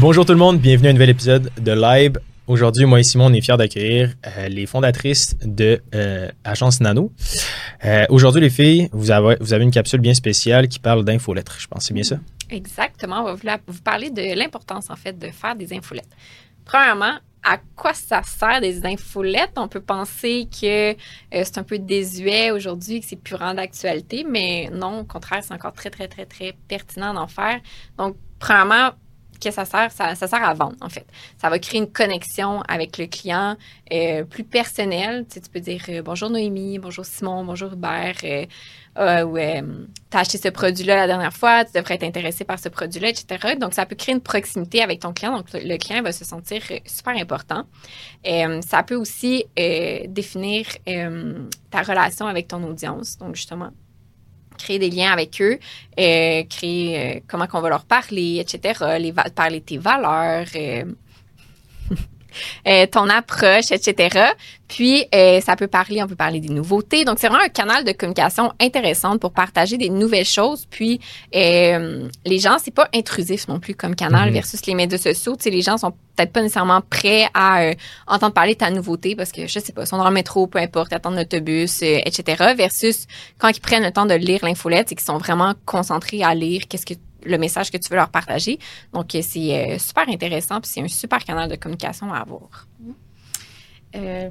Bonjour tout le monde, bienvenue à un nouvel épisode de Live. Aujourd'hui, moi et Simon, on est fiers d'accueillir euh, les fondatrices de euh, Agence Nano. Euh, Aujourd'hui, les filles, vous avez, une capsule bien spéciale qui parle d'infolettres. Je pense c'est bien ça? Exactement. On va vous, parler de l'importance, en fait, de faire des infolettes. Premièrement, à quoi ça sert des infolettes? On peut penser que c'est un peu désuet aujourd'hui, que c'est plus vraiment d'actualité, mais non, au contraire, c'est encore très, très, très, très pertinent d'en faire. Donc, premièrement, que ça sert? Ça, ça sert à vendre, en fait. Ça va créer une connexion avec le client euh, plus personnelle. Tu, peux dire euh, bonjour Noémie, bonjour Simon, bonjour Hubert, euh, euh, ou tu as acheté ce produit-là la dernière fois, tu devrais être intéressé par ce produit-là, etc. Donc, ça peut créer une proximité avec ton client. Donc, le client va se sentir super important. Ça peut aussi définir ta relation avec ton audience. Donc, justement, créer des liens avec eux, euh, créer euh, comment qu'on va leur parler, etc. Les parler de tes valeurs, euh, ton approche, etc. Puis, euh, ça peut parler, on peut parler des nouveautés. Donc, c'est vraiment un canal de communication intéressant pour partager des nouvelles choses. Puis, euh, les gens, c'est pas intrusif non plus comme canal Mhm. versus les médias sociaux. Tu sais, les gens sont peut-être pas nécessairement prêts à euh, entendre parler de ta nouveauté parce que, je sais pas, ils sont dans le métro, peu importe, attendent l'autobus, euh, etc. Versus quand ils prennent le temps de lire l'infolette et qu'ils sont vraiment concentrés à lire qu'est-ce que le message que tu veux leur partager. Donc, euh, c'est euh, super intéressant puis c'est un super canal de communication à avoir. Euh,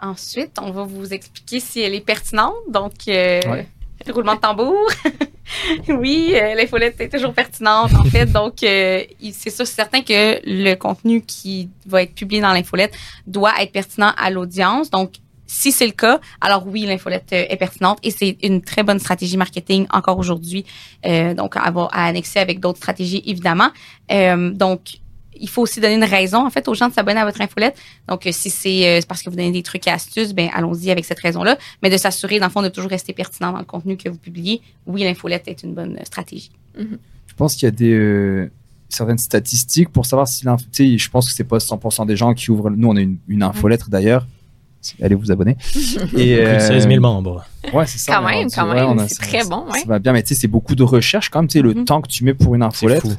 ensuite, on va vous expliquer si elle est pertinente. Donc, euh, Ouais. roulement de tambour. oui, euh, l'infolette est toujours pertinente, en fait. Donc, euh, c'est sûr, c'est certain que le contenu qui va être publié dans l'infolette doit être pertinent à l'audience. Donc, si c'est le cas, alors oui, l'infolette euh, est pertinente et c'est une très bonne stratégie marketing encore aujourd'hui. Euh, donc, à, avoir- à annexer avec d'autres stratégies, évidemment. Euh, donc, il faut aussi donner une raison, en fait, aux gens de s'abonner à votre infolette. Donc, si c'est euh, parce que vous donnez des trucs et astuces, ben allons-y avec cette raison-là. Mais de s'assurer, dans le fond, de toujours rester pertinent dans le contenu que vous publiez. Oui, l'infolette est une bonne stratégie. Je pense qu'il y a des euh, certaines statistiques pour savoir si l'info. Tu sais, je pense que c'est pas 100% des gens qui ouvrent. Nous, on a une, une infolettre d'ailleurs. Allez vous abonner. Et Plus de 16 000 membres. Ouais, c'est ça. Quand même, quand même, a- c'est très bon, ouais. Ça va bien, mais tu sais, c'est beaucoup de recherche quand même. Tu sais, le Mhm. temps que tu mets pour une C'est fou.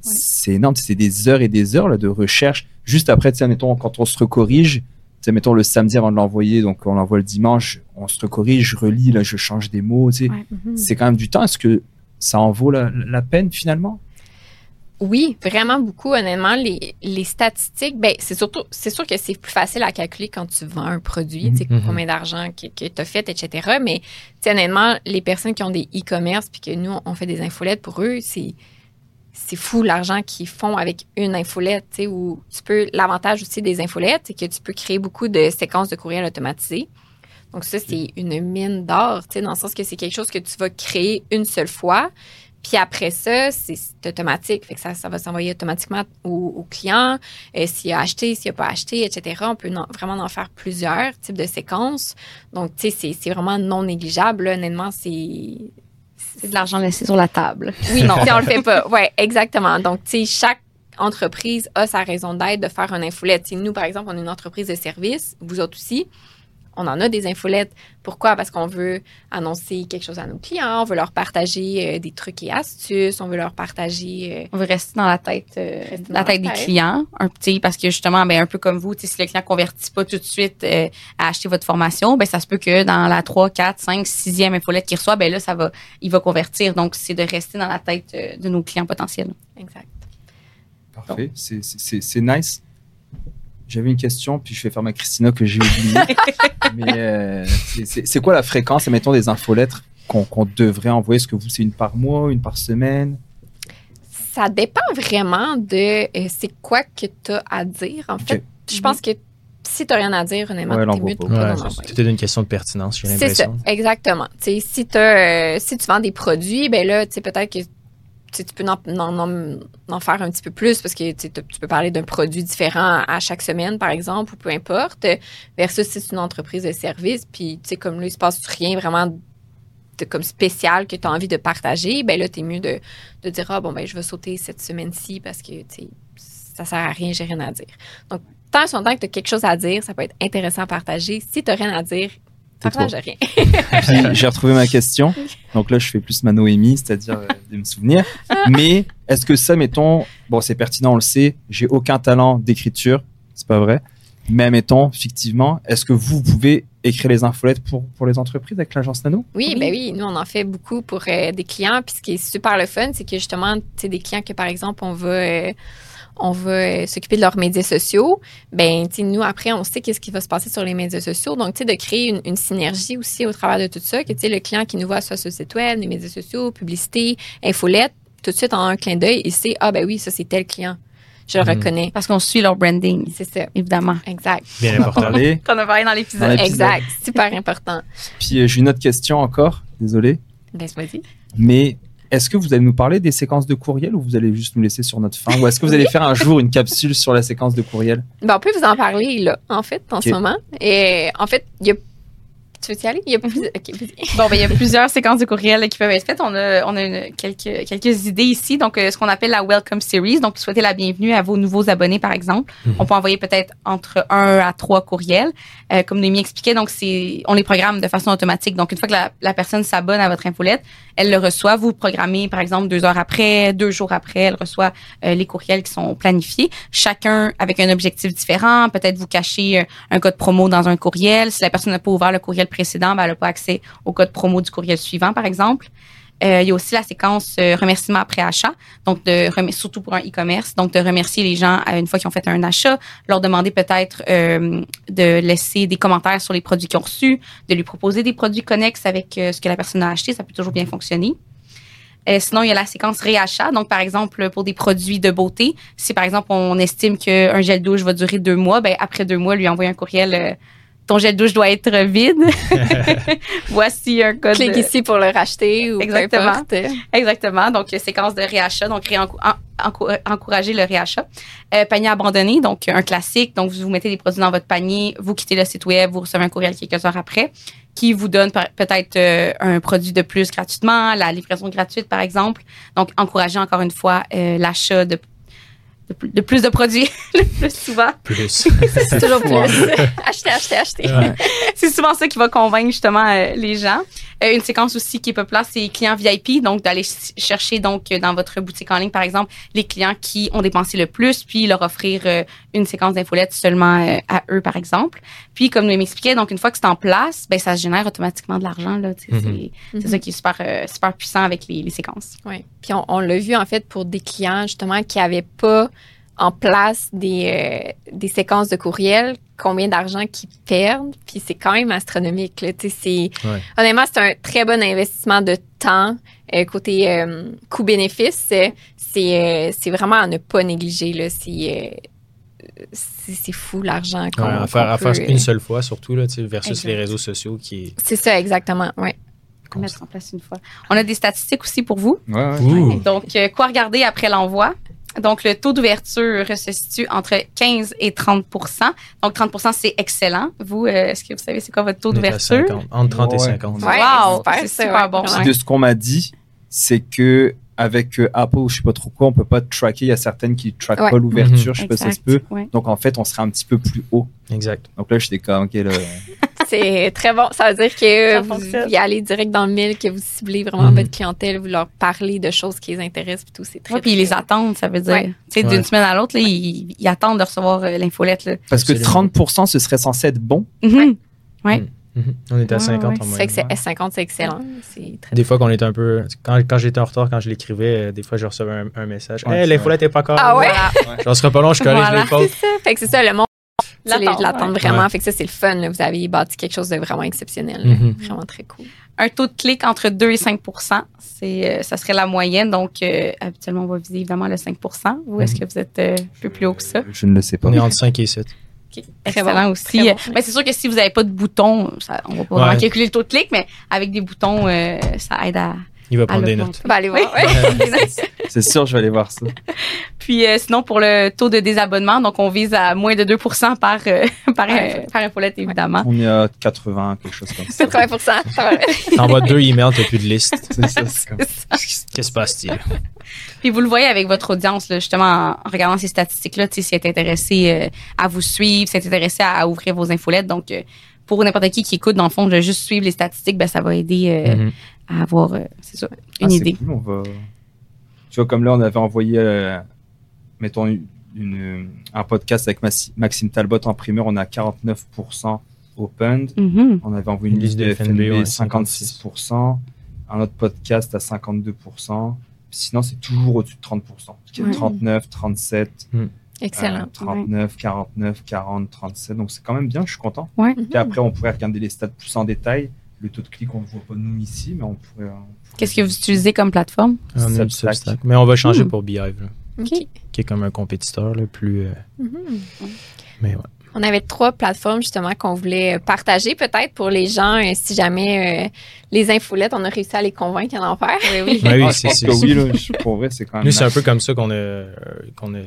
c'est énorme. C'est des heures et des heures là, de recherche. Juste après, tu sais, mettons, quand on se recorrige, tu sais, mettons le samedi avant de l'envoyer, donc on l'envoie le dimanche, on se recorrige, je relis, là, je change des mots. Tu sais, Ouais. C'est quand même du temps. Est-ce que ça en vaut la, la peine finalement? Oui, vraiment beaucoup. Honnêtement, les, les statistiques, ben, c'est surtout, c'est sûr que c'est plus facile à calculer quand tu vends un produit, tu sais, Mhm. combien d'argent que, que tu as fait, etc. Mais, honnêtement, les personnes qui ont des e-commerce puis que nous, on fait des infolettes pour eux, c'est, c'est fou l'argent qu'ils font avec une infolette, tu sais, où tu peux, l'avantage aussi des infolettes, c'est que tu peux créer beaucoup de séquences de courriel automatisées. Donc, ça, c'est une mine d'or, tu sais, dans le sens que c'est quelque chose que tu vas créer une seule fois. Puis après ça, c'est automatique. Fait que ça, ça va s'envoyer automatiquement au, au client. Euh, s'il a acheté, s'il n'a pas acheté, etc. On peut en- vraiment en faire plusieurs types de séquences. Donc, tu sais, c'est- vraiment non négligeable. là. Honnêtement, c'est... C'est de l'argent laissé sur la table. Oui, non, si on le fait pas. Ouais, exactement. Donc, tu sais, chaque entreprise a sa raison d'être de faire une infolette. Tu sais, nous, par exemple, on est une entreprise de service. Vous autres aussi. On en a des infolettes. Pourquoi? Parce qu'on veut annoncer quelque chose à nos clients. On veut leur partager euh, des trucs et astuces. On veut leur partager... euh, On veut rester dans la tête, euh, dans la tête des tête. clients, un petit parce que justement, ben un peu comme vous, si le client convertit pas tout de suite euh, à acheter votre formation, ben ça se peut que dans la 3, 4, 5, 6e infolette qu'il reçoit, ben là ça va, il va convertir. Donc c'est de rester dans la tête euh, de nos clients potentiels. exact. Parfait, c'est nice. J'avais une question, puis je vais faire ma Christina que j'ai oubliée. Mais euh, c'est- quoi la fréquence, mettons, des infolettres qu'on qu'on devrait envoyer? Est-ce que vous, c'est une par mois, une par semaine? Ça dépend vraiment de euh, c'est quoi que tu as à dire. En fait, je pense que si tu rien à dire, honnêtement, Ouais, t'es mieux de pas. Ouais, c'était une question de pertinence, j'ai C'est ça, l'impression. exactement. Tu sais, si, t'as, euh, si tu vends des produits, ben là, tu sais, peut-être que tu peux en, en- en- en faire un petit peu plus parce que tu peux parler d'un produit différent à chaque semaine, par exemple, ou peu importe, versus si c'est une entreprise de service, puis tu sais, comme là, il se passe rien vraiment de, comme spécial que tu as envie de partager, ben là, tu es mieux de, de dire, ah bon, ben je vais sauter cette semaine-ci parce que, ça sert à rien, j'ai rien à dire. Donc, tant que tu as quelque chose à dire, ça peut être intéressant à partager. Si tu n'as rien à dire, Partage rien. Puis j'ai retrouvé ma question. Donc là, je fais plus ma Noémie, c'est-à-dire euh, de me souvenir. Mais est-ce que ça, mettons, bon, c'est pertinent, on le sait, j'ai aucun talent d'écriture, c'est pas vrai. Mais mettons, fictivement, est-ce que vous pouvez écrire les infolettes pour, pour les entreprises avec l'agence Nano? Oui, Oui. ben oui, nous on en fait beaucoup pour euh, des clients. Puis ce qui est super le fun, c'est que justement, tu sais, des clients que par exemple on va euh, on va euh, s'occuper de leurs médias sociaux. Ben, tu sais, nous après on sait qu'est-ce qui va se passer sur les médias sociaux. Donc, tu sais, de créer une, une synergie aussi au travers de tout ça, que tu sais, le client qui nous voit soit sur le site web, les médias sociaux, publicité, infolette, tout de suite en un clin d'œil, il sait ah ben oui, ça c'est tel client, je le Mhm. reconnais. Parce qu'on suit leur branding, C'est ça, évidemment. exact, Bien important. parlé. Qu'on a parlé dans l'épisode. exact, super important. Puis euh, j'ai une autre question encore, désolé. Ben vas-y. Mais est-ce que vous allez nous parler des séquences de courriel ou vous allez juste nous laisser sur notre fin? Ou est-ce que vous allez faire un jour une capsule sur la séquence de courriel? Ben, on peut vous en parler là, en fait, en ce moment. Et en fait, il y a. Tu veux y aller? Il y a plus. Vas-y. Bon, ben, il y a plusieurs séquences de courriel qui peuvent être faites. On a, on a une- quelques, quelques idées ici. Donc, euh, ce qu'on appelle la Welcome Series. Donc, souhaiter la bienvenue à vos nouveaux abonnés, par exemple. Mhm. On peut envoyer peut-être entre un à trois courriels. Euh, comme Noémie expliquait, donc, c'est, on les programme de façon automatique. Donc, une fois que la, la personne s'abonne à votre infolette, elle le reçoit. Vous programmez, par exemple, deux heures après, deux jours après, elle reçoit euh, les courriels qui sont planifiés. Chacun avec un objectif différent. Peut-être vous cachez euh, un code promo dans un courriel. Si la personne n'a pas ouvert le courriel précédent, ben, elle n'a pas accès au code promo du courriel suivant, par exemple. Euh, il y a aussi la séquence euh, remerciement après achat, donc surtout pour un e-commerce, donc de remercier les gens euh, une fois qu'ils ont fait un achat, leur demander peut-être de laisser des commentaires sur les produits qu'ils ont reçus, de lui proposer des produits connexes avec ce que la personne a acheté, ça peut toujours bien fonctionner. Sinon, il y a la séquence réachat. Donc, par exemple, pour des produits de beauté, si par exemple on estime qu'un gel douche va durer deux mois, ben après deux mois, lui envoyer un courriel. Ton gel douche doit être vide. Voici un code. Clique ici pour le racheter ou Exactement. peu importe. Exactement. Donc, séquence de réachat, donc encourager le réachat. Euh, panier abandonné, donc un classique. Donc, vous mettez des produits dans votre panier, vous quittez le site web, vous recevez un courriel quelques heures après qui vous donne peut-être euh, un produit de plus gratuitement, la livraison gratuite, par exemple. Donc, encourager encore une fois euh, l'achat de, de, plus- de plus de produits le plus souvent. Plus. C'est toujours plus. acheter, acheter, acheter. Ouais. c'est souvent ça qui va convaincre justement euh, les gens. Euh, une séquence aussi qui est populaire, c'est les clients VIP, donc d'aller ch- chercher donc euh, dans votre boutique en ligne par exemple les clients qui ont dépensé le plus, puis leur offrir euh, une séquence d'infolettes seulement euh, à eux par exemple. Puis comme nous m'expliquait, donc une fois que c'est en place, ben ça génère automatiquement de l'argent là. Mhm. C'est c'est ça qui est super euh, super puissant avec les, les séquences. Oui. Puis on, on l'a vu en fait pour des clients justement qui n'avaient pas en place des, euh, des séquences de courriel, combien d'argent qu'ils perdent. Puis c'est quand même astronomique. Là. Tu sais, C'est, Ouais. Honnêtement, c'est un très bon investissement de temps. Euh, côté euh, coût-bénéfice, c'est, euh, c'est vraiment à ne pas négliger. Là. C'est, euh, c'est, c'est fou l'argent qu'on, Ouais, à faire, à qu'on faire peut, une euh, seule fois, surtout, là, tu sais, versus Exact. les réseaux sociaux qui est C'est ça, exactement. Ouais. Mettre en place une fois. On a des statistiques aussi pour vous. Ouais, ouais. Donc, euh, quoi regarder après l'envoi? Donc, le taux d'ouverture se situe entre 15 et 30% Donc, 30% c'est excellent. Vous, euh, est-ce que vous savez c'est quoi votre taux d'ouverture? 50, entre 30 et Ouais. 50. Ouais, Wow, c'est super ouais, bon. Puis de ce qu'on m'a dit, c'est que avec euh, Apple ou je sais pas trop quoi, on peut pas tracker. Il y a certaines qui traquent Ouais. pas l'ouverture. Je sais pas si ça se peut. ouais. Donc en fait, on serait un petit peu plus haut. Exact. Donc là, j'étais comme, ok, là, C'est très bon. Ça veut dire que vous fonctionne. y allez direct dans le mille, que vous ciblez vraiment Mhm. votre clientèle, vous leur parlez de choses qui les intéressent, puis tout. C'est très. Ouais, puis ils les attendent, ça veut dire. Ouais. Tu sais, Ouais. d'une semaine à l'autre, ils, ils attendent de recevoir euh, l'infolette. parce que Absolument. 30%, ce serait censé être bon. Mhm. On était à Ouais, 50 ouais. en C'est moyenne. que c'est S50, c'est excellent. Très. Des fois qu'on était un peu. Quand, quand j'étais en retard, quand je l'écrivais, euh, des fois je recevais un, un message. Ouais, hey, l'infolette est pas encore. Ah ouais? Voilà. J'en serai pas long, je corrige Voilà. les fautes. C'est ça. Fait que c'est ça, le monde. L'attendre ouais. vraiment. Ouais. Fait que ça, c'est le fun. là. Vous avez bâti quelque chose de vraiment exceptionnel. Mhm. Vraiment très cool. Un taux de clic entre 2 et 5 c'est, euh, ça serait la moyenne. Donc, euh, habituellement, on va viser évidemment le 5 Vous, est-ce que vous êtes euh, un peu plus haut que ça? Je ne le sais pas. On est entre 5 et 7. Ok, Très Excellent bon, aussi. bon, Mais c'est sûr que si vous n'avez pas de bouton, ça, on va pas Ouais. vraiment calculer le taux de clic, mais avec des boutons, euh, ça aide à, Il va prendre des notes. Aller voir. Oui. ouais. C'est sûr, je vais aller voir ça. Puis euh, sinon, pour le taux de désabonnement, donc on vise à moins de 2 par, euh, par, euh, Ouais. par infolette, évidemment. On est à 80, quelque chose comme ça. 80 ça va. T'envoies deux emails, t'as plus de liste. C'est ça, Qu'est-ce qui se passe-t-il? Puis vous le voyez avec votre audience, là, justement, en regardant ces statistiques-là, tu sais, si elle est intéressée euh, à vous suivre, si elle est intéressée à, à ouvrir vos infolettes. Donc, euh, pour n'importe qui qui écoute, dans le fond, de juste suivre les statistiques, ben, ça va aider euh, Mhm. À avoir, euh, c'est ça, une Ah, c'est idée. cool, on va- Tu vois, comme là, on avait envoyé, euh, mettons, une- une- un podcast avec Maxime Talbot en primeur, on a 49% open. Mhm. On avait envoyé une liste de FNB, ouais, 56%. Un autre podcast à 52%. Sinon, c'est toujours au-dessus de 30%. Ouais. 39, 37, Excellent. euh, 39, 49, 40, 37. Donc, c'est quand même bien, je suis content. Ouais. Puis après, on pourrait regarder les stats plus en détail. Le taux de clic, on ne le voit pas nous ici, mais on pourrait. Qu'est-ce que vous utilisez comme plateforme? Substack. Substack. Mais on va changer Hmm. pour Beehive, là, qui est comme un compétiteur le plus. euh, Mhm. mais ouais. On avait trois plateformes justement qu'on voulait partager peut-être pour les gens euh, si jamais euh, les infolettes, on a réussi à les convaincre d'en faire. Oui, oui. Oui, Ah, c'est- oui, là, pour vrai, c'est quand même. Nous, c'est un peu comme ça qu'on a. euh, qu'on a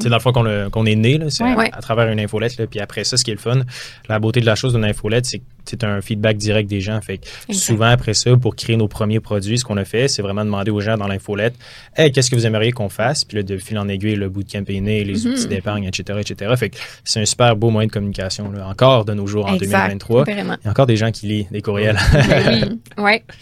c'est dans le fond qu'on est né, là, c'est Ouais. à, Ouais. à travers une infolette. Là, puis après ça, ce qui est le fun, la beauté de la chose d'une infolette, c'est que c'est un feedback direct des gens. Fait que souvent, après ça, pour créer nos premiers produits, ce qu'on a fait, c'est vraiment demander aux gens dans l'infolette Hey, qu'est-ce que vous aimeriez qu'on fasse Puis là, de fil en aiguille, le bootcamp est né, les Mhm. outils d'épargne, etc., etc. Fait que c'est un super beau moyen de communication, là, encore de nos jours en Exact. 2023. Vraiment. Il y a encore des gens qui lisent des courriels. Ben oui. ouais.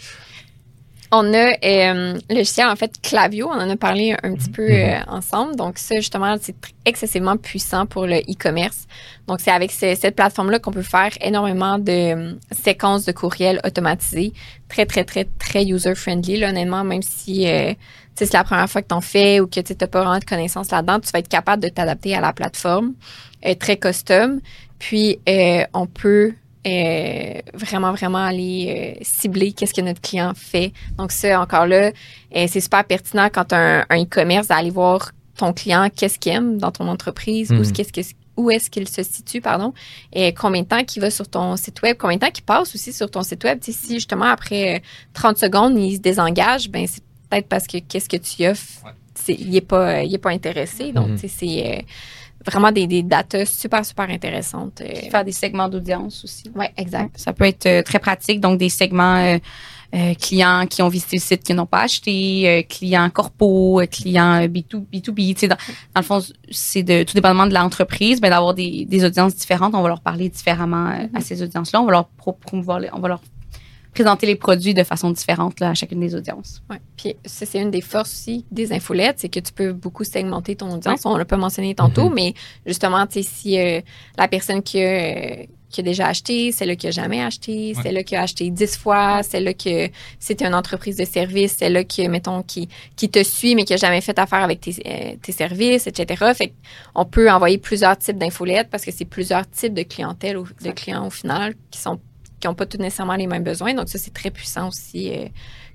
On a euh, le logiciel, en fait, Clavio. On en a parlé un petit peu euh, ensemble. Donc, ça, justement, c'est excessivement puissant pour le e-commerce. Donc, c'est avec ce- cette plateforme-là qu'on peut faire énormément de euh, séquences de courriels automatisées. Très, très, très, très user-friendly, là, honnêtement, même si euh, c'est la première fois que tu en fais ou que tu n'as pas vraiment de connaissances là-dedans, tu vas être capable de t'adapter à la plateforme. Euh, très custom. Puis, euh, on peut euh, vraiment, vraiment aller euh, cibler qu'est-ce que notre client fait. Donc, ça, encore là, euh, c'est super pertinent quand tu as un, un e-commerce d'aller voir ton client, qu'est-ce qu'il aime dans ton entreprise, où, Mhm. qu'est-ce que- où est-ce qu'il se situe, pardon, et combien de temps qu'il va sur ton site web, combien de temps qu'il passe aussi sur ton site web. Si justement, après euh, 30 secondes, il se désengage, ben c'est peut-être parce que qu'est-ce que tu offres, Ouais. c'est- il n'est pas, il est pas intéressé. Donc, Mhm. c'est euh, vraiment des, des datas super, super intéressantes. euh. Faire des segments d'audience aussi. Ouais, exact. Ça peut être euh, très pratique. Donc, des segments euh, euh, clients qui ont visité le site qui n'ont pas acheté, euh, clients corpo, euh, clients euh, B2, B2B. Tu sais, dans, dans le fond, c'est de tout dépendamment de l'entreprise, ben, d'avoir des, des audiences différentes. On va leur parler différemment à ces audiences-là. On va leur pro- promouvoir, on va leur présenter les produits de façon différente là, à chacune des audiences. Ouais. Puis ça, c'est une des forces aussi des infolettes, c'est que tu peux beaucoup segmenter ton audience. On l'a pas mentionné tantôt, Mhm. mais justement, tu sais, si euh, la personne qui a, euh, qui a déjà acheté, celle-là qui a jamais acheté, Ouais. celle-là qui a acheté dix fois, celle-là que c'était une entreprise de service, celle-là qui, mettons, qui, qui te suit, mais qui a jamais fait affaire avec tes, euh, tes services, etc. Fait on peut envoyer plusieurs types d'infolettes parce que c'est plusieurs types de clientèle, ou- de clients au final, qui sont qui n'ont pas tous nécessairement les mêmes besoins. Donc, ça, c'est très puissant aussi euh,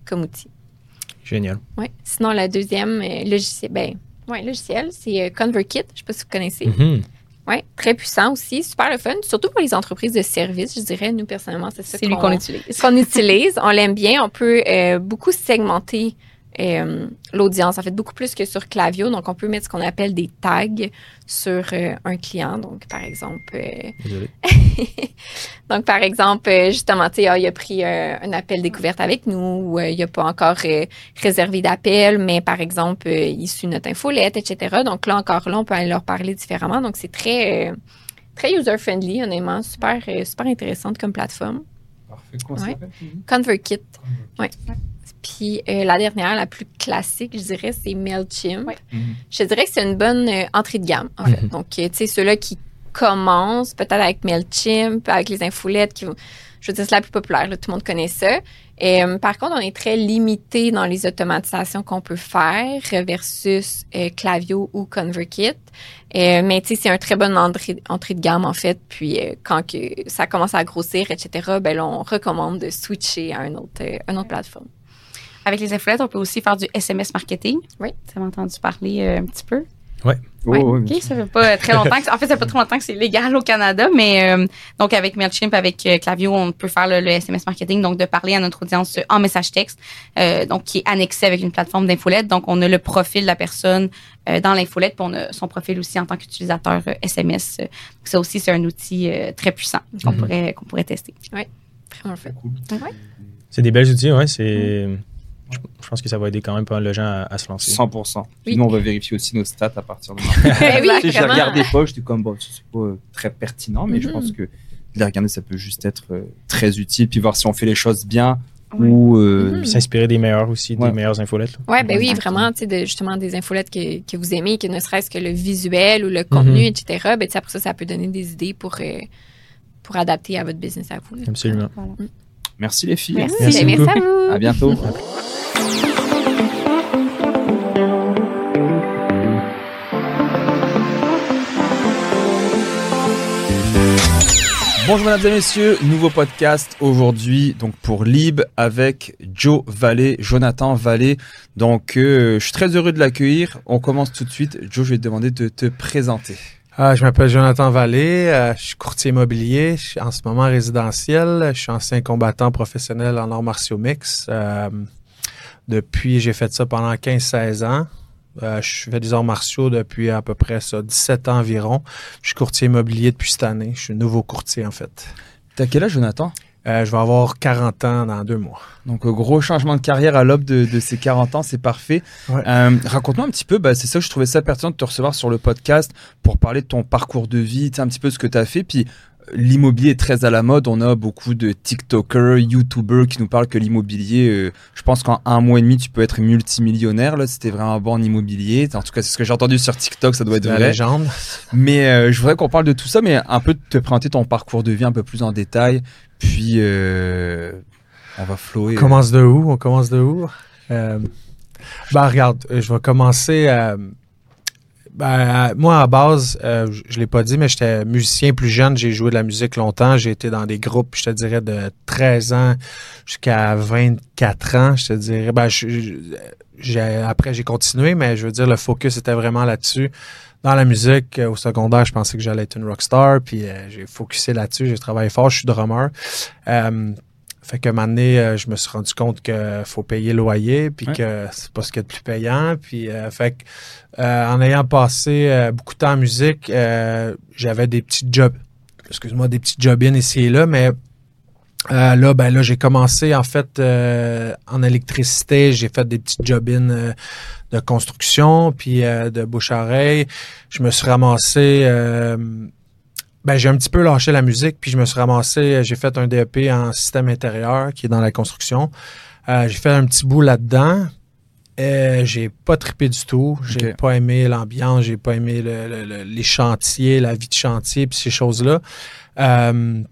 comme outil. Génial. Ouais. Sinon, la deuxième euh, logiciel, ben, ouais, logiciel, c'est euh, ConvertKit. Je sais pas si vous connaissez. Mhm. Ouais, très puissant aussi, super le fun, surtout pour les entreprises de services, je dirais. Nous, personnellement, c'est ça C'est lui qu'on utilise. qu'on utilise. On l'aime bien. On peut euh, beaucoup segmenter euh, l'audience, en fait, beaucoup plus que sur Clavio. Donc, on peut mettre ce qu'on appelle des tags sur euh, un client. Donc, par exemple, euh, donc, par exemple, justement, tu sais, ah, il a pris euh, un appel découverte avec nous, ou euh, il n'a pas encore euh, réservé d'appel, mais par exemple, euh, il suit notre infolette, etc. Donc là, encore là, on peut aller leur parler différemment. Donc, c'est très, euh, très user-friendly, honnêtement, super, super intéressante comme plateforme. Parfait. Comment Ouais. ConvertKit. Ouais. Puis euh, la dernière, la plus classique, je dirais, c'est MailChimp. Ouais. Mhm. Je dirais que c'est une bonne euh, entrée de gamme, en fait. Mhm. Donc, euh, tu sais, ceux-là qui commencent peut-être avec MailChimp, avec les infolettes, qui, vont- je veux dire, c'est la plus populaire, là, tout le monde connaît ça. Euh, par contre, on est très limité dans les automatisations qu'on peut faire versus euh, Clavio ou ConvertKit. Euh, mais tu sais, c'est un très bonne entrée, entrée de gamme, en fait. Puis euh, quand que ça commence à grossir, etc., ben là, on recommande de switcher à un autre, euh, une autre plateforme. Avec les infolettes, on peut aussi faire du SMS marketing. Oui. Tu as entendu parler euh, un petit peu? Oh, Ouais, ouais, OK, ça fait pas très longtemps. Que, en fait, ça fait pas très longtemps que c'est légal au Canada, mais euh, donc avec Mailchimp, avec euh, Clavio, on peut faire le, le SMS marketing, donc de parler à notre audience en message texte, euh, donc qui est annexé avec une plateforme d'infolette. Donc, on a le profil de la personne euh, dans l'infolette, puis on a son profil aussi en tant qu'utilisateur euh, SMS. Donc, ça aussi, c'est un outil euh, très puissant qu'on Mhm. pourrait qu'on pourrait tester. Vraiment fun. C'est cool. Ouais. C'est des belles outils, ouais. C'est. Je, je pense que ça va aider quand même pas mal de gens à, à se lancer. 100%. Puis Oui. nous, on va vérifier aussi nos stats à partir de oui, Tu sais, J'ai vraiment. regardé pas, j'étais comme, bon, c'est pas euh, très pertinent, mais je Mhm. pense que les regarder, ça peut juste être euh, très utile, puis voir si on fait les choses bien ou euh, Mhm. S'inspirer des meilleurs aussi, Ouais. des meilleures infolettes. là. Oui, ben oui, vraiment, tu sais, de- justement, des infolettes que, que vous aimez, que ne serait-ce que le visuel ou le contenu, Mhm. etc., ben, tu sais, après ça, ça peut donner des idées pour, euh, pour adapter à votre business à vous. là. Absolument. Voilà. merci les filles. Merci. Merci Ben, merci à vous. À bientôt. Bonjour mesdames et messieurs, nouveau podcast aujourd'hui donc pour Lib avec Joe Vallée, Jonathan Vallée. Donc euh, je suis très heureux de l'accueillir. On commence tout de suite. Joe, je vais te demander de te présenter. Ah, je m'appelle Jonathan Vallée, euh, je suis courtier immobilier, je suis en ce moment résidentiel, je suis ancien combattant professionnel en arts martiaux mix. Depuis, j'ai fait ça pendant 15-16 ans. Euh, je fais des arts martiaux depuis à peu près ça, 17 ans environ. Je suis courtier immobilier depuis cette année. Je suis nouveau courtier en fait. T'as quel âge Jonathan? Euh, je vais avoir 40 ans dans deux mois. Donc, gros changement de carrière à l'aube de, de ses 40 ans, c'est parfait. Ouais. Euh, Raconte-moi un petit peu, bah, c'est ça que je trouvais ça pertinent de te recevoir sur le podcast pour parler de ton parcours de vie, un petit peu ce que tu as fait. Puis, l'immobilier est très à la mode. On a beaucoup de TikTokers, YouTubers qui nous parlent que l'immobilier, euh, je pense qu'en un mois et demi, tu peux être multimillionnaire. Là, c'était vraiment bon en immobilier. En tout cas, c'est ce que j'ai entendu sur TikTok, ça doit être vrai. légende. Mais euh, je voudrais qu'on parle de tout ça, mais un peu te présenter ton parcours de vie un peu plus en détail. Puis, euh, on va flower. On commence de où? On commence de où? Ben, regarde, je vais commencer. Ben, moi, à base, euh, je je l'ai pas dit, mais j'étais musicien plus jeune. J'ai joué de la musique longtemps. J'ai été dans des groupes, je te dirais, de 13 ans jusqu'à 24 ans. Je te dirais, ben, j'ai, après, j'ai continué, mais je veux dire, le focus était vraiment là-dessus. Dans la musique, euh, au secondaire, je pensais que j'allais être une rockstar, puis euh, j'ai focusé là-dessus. J'ai travaillé fort. Je suis drummer. Euh, fait que un moment donné, euh, je me suis rendu compte que faut payer le loyer, puis Ouais. que c'est pas ce qu'il y a de plus payant. Puis, euh, fait que, euh, en ayant passé euh, beaucoup de temps en musique, j'avais des petits jobs, excuse-moi, des petits job-in ici et là, mais euh, là, ben là, j'ai commencé en fait euh, en électricité, j'ai fait des petits job-in euh, de construction, puis de bouche-à-oreille. Je me suis ramassé ben, j'ai un petit peu lâché la musique, puis je me suis ramassé, euh, j'ai fait un DEP en système intérieur qui est dans la construction. Euh, j'ai fait un petit bout là-dedans. Euh, j'ai pas trippé du tout. J'ai Ok. pas aimé l'ambiance, j'ai pas aimé le- le- le- les chantiers, la vie de chantier, puis ces choses-là. Euh,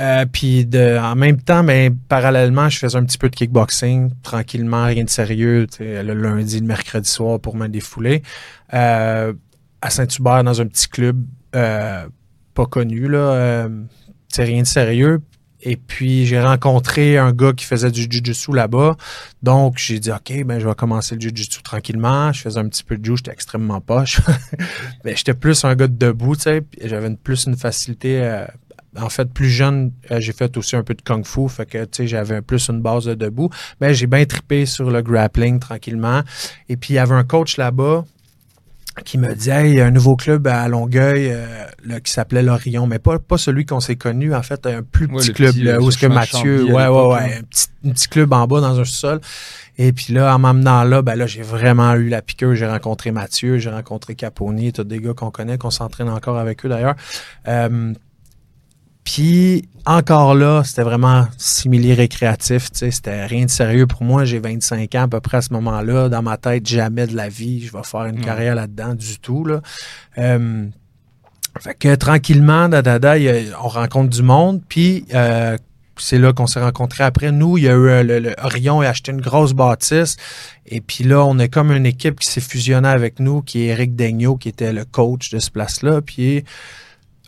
euh, puis de, en même temps, ben, parallèlement, je faisais un petit peu de kickboxing, tranquillement, rien de sérieux, le lundi, le mercredi soir pour me défouler. Euh, à Saint-Hubert, dans un petit club euh, pas connu, là, euh, c'est rien de sérieux. Et puis, j'ai rencontré un gars qui faisait du jujutsu là-bas. Donc, j'ai dit, OK, ben, je vais commencer le jujutsu tranquillement. Je faisais un petit peu de jiu, j'étais extrêmement poche. Mais j'étais plus un gars de debout, tu sais. J'avais plus une facilité. euh, en fait, plus jeune, euh, j'ai fait aussi un peu de kung fu. Fait que, j'avais plus une base de debout. Mais j'ai bien trippé sur le grappling tranquillement. Et puis, il y avait un coach là-bas qui me dit Hey, il y a un nouveau club à Longueuil euh, là, qui s'appelait l'Orion, mais pas, pas celui qu'on s'est connu, en fait, un plus petit club, petit, là, euh, où est-ce que Mathieu, ouais, ouais, ouais, un petit, un petit club en bas dans un sol. Et puis là, en m'amenant là, ben là, j'ai vraiment eu la piqûre. J'ai rencontré Mathieu, j'ai rencontré Caponi, tous des gars qu'on connaît, qu'on s'entraîne encore avec eux d'ailleurs. Euh, puis encore là, c'était vraiment simili récréatif, tu sais, c'était rien de sérieux pour moi. J'ai 25 ans à peu près à ce moment-là. Dans ma tête, jamais de la vie, je vais faire une carrière là-dedans du tout. Là. Euh, fait que tranquillement, da, da, da, il y a- on rencontre du monde, puis euh, c'est là qu'on s'est rencontrés après. Nous, il y a eu euh, le, le Orion a acheté une grosse bâtisse, et puis là, on est comme une équipe qui s'est fusionnée avec nous, qui est Eric Daigneault, qui était le coach de ce place-là, puis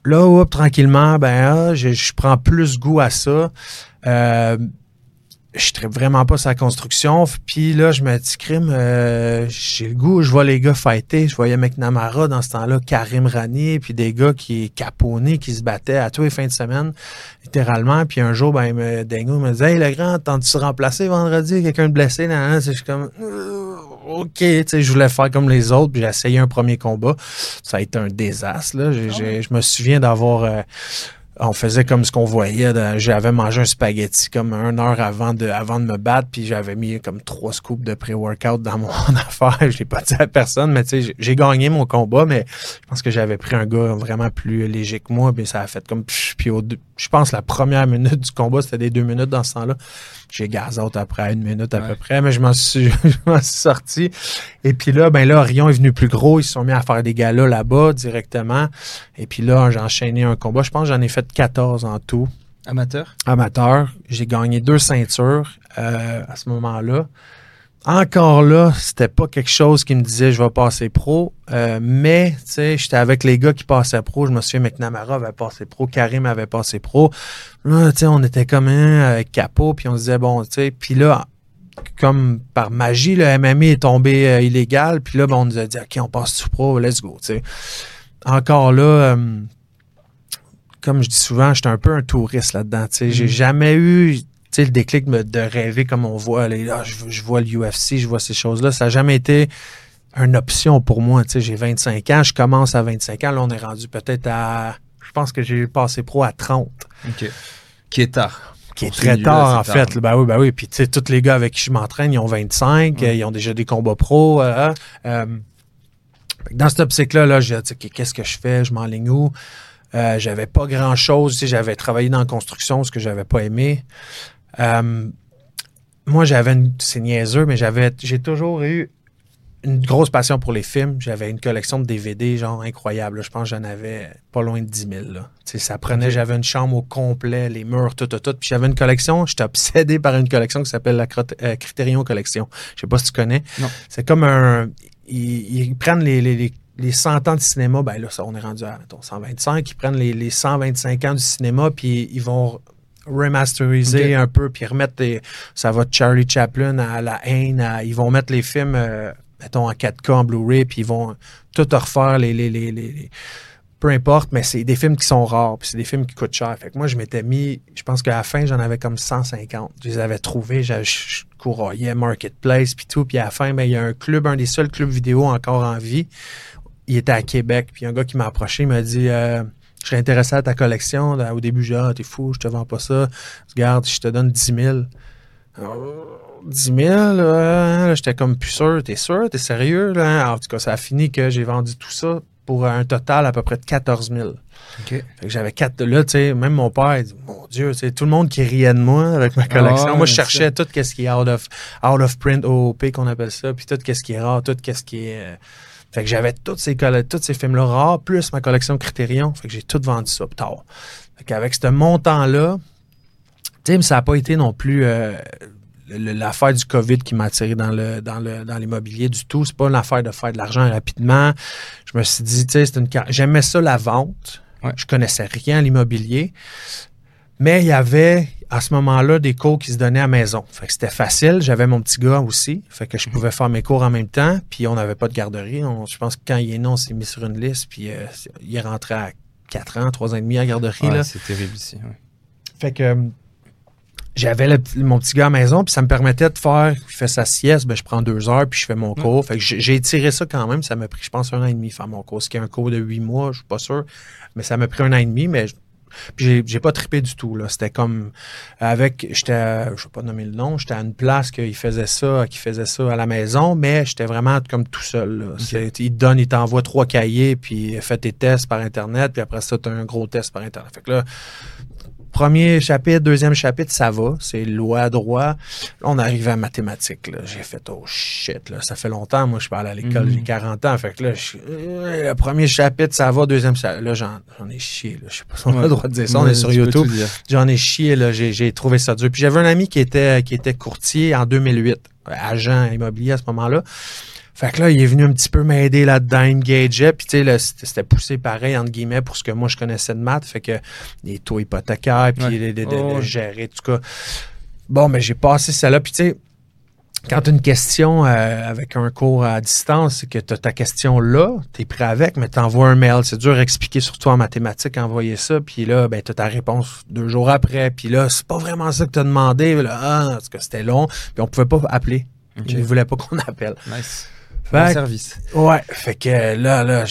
là, tranquillement, ben, ah, je, je prends plus goût à ça. Euh, je ne vraiment pas sa construction. Puis là, je me dis, crime, euh, j'ai le goût, je vois les gars fighter. Je voyais McNamara dans ce temps-là, Karim Rani, puis des gars qui caponés, qui se battaient à tous les fins de semaine, littéralement. Puis un jour, ben, me, Dingo me disait, Hey, le grand, t'en-tu remplacer vendredi? Quelqu'un de blessé? Nan, nan. Je suis comme, OK, tu sais, je voulais faire comme les autres, puis j'ai essayé un premier combat. Ça a été un désastre, là. J'ai- je me souviens d'avoir. euh, on faisait comme ce qu'on voyait. J'avais mangé un spaghetti comme une heure avant de, avant de me battre, puis j'avais mis comme trois scoops de pré-workout dans mon affaire. Je l'ai pas dit à personne, mais tu sais, j'ai- gagné mon combat, mais je pense que j'avais pris un gars vraiment plus léger que moi, puis ça a fait comme... Puis au je pense la première minute du combat, c'était des deux minutes dans ce temps-là. J'ai gaz out après une minute à Ouais. peu près, mais je m'en suis, je m'en suis sorti. Et puis là, ben là, Orion est venu plus gros. Ils se sont mis à faire des galas là-bas directement. Et puis là, j'ai enchaîné un combat. Je pense que j'en ai fait 14 en tout, Amateur? Amateur. J'ai gagné deux ceintures euh, à ce moment-là. Encore là, c'était pas quelque chose qui me disait je vais passer pro. Euh, mais, tu sais, j'étais avec les gars qui passaient pro. Je me souviens, McNamara avait passé pro, Karim avait passé pro. Là, tu sais, on était comme un capot, puis on se disait, bon, tu sais, puis là, comme par magie, le MMA est tombé euh, illégal, puis là, ben, on nous a dit, OK, on passe tout pro, let's go, tu sais. Encore là, euh, comme je dis souvent, j'étais un peu un touriste là-dedans, tu sais. J'ai Mhm. jamais eu, sais, le déclic de, rêver comme on voit, les, ah, je, je vois le UFC, je vois ces choses-là. Ça n'a jamais été une option pour moi, tu sais. J'ai 25 ans, je commence à 25 ans, là, on est rendu peut-être à, je pense que j'ai passé pro à 30 Ok. Qui est tard. qui est très tard, en fait. Ben oui, ben oui. Puis, tu sais, tous les gars avec qui je m'entraîne, ils ont 25, Ouais. euh, ils ont déjà des combats pro. euh, euh, fait que dans cette optique-là, là, j'ai dit, OK, qu'est-ce que je fais? Je m'enligne où? Euh, j'avais pas grand-chose. Tu sais, j'avais travaillé dans la construction, ce que j'avais pas aimé. Euh, moi, j'avais une... C'est niaiseux, mais j'avais... J'ai toujours eu une grosse passion pour les films. J'avais une collection de DVD, genre, incroyable. là. Je pense que j'en avais pas loin de 10 000, là. Ça prenait... J'avais une chambre au complet, les murs, tout, tout, tout. Puis j'avais une collection, j'étais obsédé par une collection qui s'appelle la euh, Criterion Collection. Je sais pas si tu connais. Non. C'est comme un... Ils, ils prennent les, les, les, les 100 ans du cinéma, ben là, ça, on est rendu à, mettons, 125. Ils prennent les, les 125 ans du cinéma, puis ils vont remasteriser un peu, puis remettre des, ça va de Charlie Chaplin à La Haine, à- ils vont mettre les films, euh, mettons, en 4K, en Blu-ray, puis ils vont tout refaire, les, les, les, les- peu importe, mais c'est des films qui sont rares, puis c'est des films qui coûtent cher. Fait que moi, je m'étais mis, je pense qu'à la fin, j'en avais comme 150. Je les avais trouvés, je, je, je courroyais Marketplace, puis tout, puis à la fin, ben, il y a un club, un des seuls clubs vidéo encore en vie, il était à Québec, puis un gars qui m'a approché, il m'a dit... euh, je serais intéressé à ta collection. Là, Au début, j'ai dit, ah, t'es fou, je te vends pas ça. Regarde, je te donne 10 000. Oh, 10 000, euh, j'étais comme plus sûr. T'es sûr? T'es sérieux? Là? En tout cas, ça a fini que j'ai vendu tout ça pour un total à peu près de 14 000. Ok. Fait que j'avais quatre. Là, tu sais, même mon père, il dit, mon Dieu, sais, tout le monde qui riait de moi avec ma collection. Ah, moi, je cherchais tout ce qui est out of, out of print, OOP qu'on appelle ça, puis tout ce qui est rare, tout ce qui est. euh, Fait que j'avais tous ces, tous ces films-là rares, plus ma collection Criterion. Fait que j'ai tout vendu ça tard. Fait qu'avec ce montant-là, tu sais, ça n'a pas été non plus euh, l'affaire du COVID qui m'a attiré dans le dans le dans l'immobilier du tout. C'est pas une affaire de faire de l'argent rapidement. Je me suis dit, tu sais, une j'aimais ça la vente. Ouais. Je connaissais rien à l'immobilier. Mais il y avait à ce moment-là des cours qui se donnaient à la maison. Fait que c'était facile. J'avais mon petit gars aussi. Fait que je pouvais faire mes cours en même temps. Puis on n'avait pas de garderie. On- je pense que quand il est né, on s'est mis sur une liste. Puis euh, il est rentré à 4 ans, 3 ans et demi à garderie. Ouais, là. c'est terrible ici. ouais. Fait que euh, j'avais mon petit gars à la maison, puis ça me permettait de faire, il fait sa sieste, ben, je prends deux heures, puis je fais mon cours. Fait que j'ai étiré ça quand même. Ça m'a pris, je pense, un an et demi faire mon cours. Ce qui est un cours de huit mois, je suis pas sûr. Mais ça m'a pris un an et demi, mais je- puis j'ai- j'ai pas trippé du tout. là. C'était comme avec, j'étais, je vais pas nommer le nom, j'étais à une place qu'il faisait ça, qui faisait ça à la maison, mais j'étais vraiment comme tout seul. Il te donne, il t'envoie trois cahiers, puis fais tes tests par Internet, puis après ça, tu as un gros test par Internet. Fait que là, Premier chapitre, deuxième chapitre, ça va. C'est loi, droit. Là, on arrive à mathématiques. J'ai fait, oh shit, là. ça fait longtemps. Moi, je parle à l'école, Mhm. j'ai 40 ans. Fait que là, je- euh, le premier chapitre, ça va. Deuxième chapitre, là, j'en, ai chié. Là. Je sais pas si on a le droit de dire ça. on Ouais, est sur YouTube. J'en ai chié, là. J'ai, j'ai trouvé ça dur. Puis j'avais un ami qui était, qui était courtier en 2008, agent immobilier à ce moment-là. Fait que là, il est venu un petit peu m'aider là-dedans, il me gageait, puis tu sais, c'était poussé pareil, entre guillemets, pour ce que moi je connaissais de maths, fait que les taux hypothécaires, puis Ouais. de- de- Oh, gérer, en tout cas. Bon, mais j'ai passé ça là, puis tu sais, quand tu as une question euh, avec un cours à distance, c'est que tu as ta question là, tu es prêt avec, mais tu envoies un mail. C'est dur à expliquer, surtout en mathématiques, envoyer ça. Puis là, ben, tu as ta réponse deux jours après. Puis là, c'est pas vraiment ça que tu as demandé. Là, ah, parce que c'était long. Puis on pouvait pas appeler. Ok. Ils ne voulaient pas qu'on appelle. Nice. Bon Fait que- service. Ouais, fait que là, là,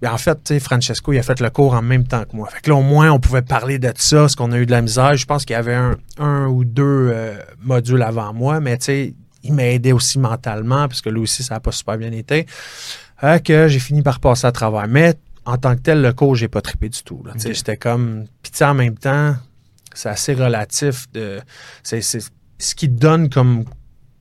ben, en fait, tu sais, Francesco, il a fait le cours en même temps que moi. Fait que là, au moins, on pouvait parler de ça, ce qu'on a eu de la misère. Je pense qu'il y avait un, un ou deux euh, modules avant moi, mais tu sais, il m'a aidé aussi mentalement, parce que lui aussi, ça n'a pas super bien été. Que j'ai fini par passer à travers. Mais en tant que tel, le cours, j'ai pas trippé du tout. là. Tu sais, Ok. J'étais comme. Puis tu sais, en même temps, c'est assez relatif de. C'est c'est ce qui te donne comme.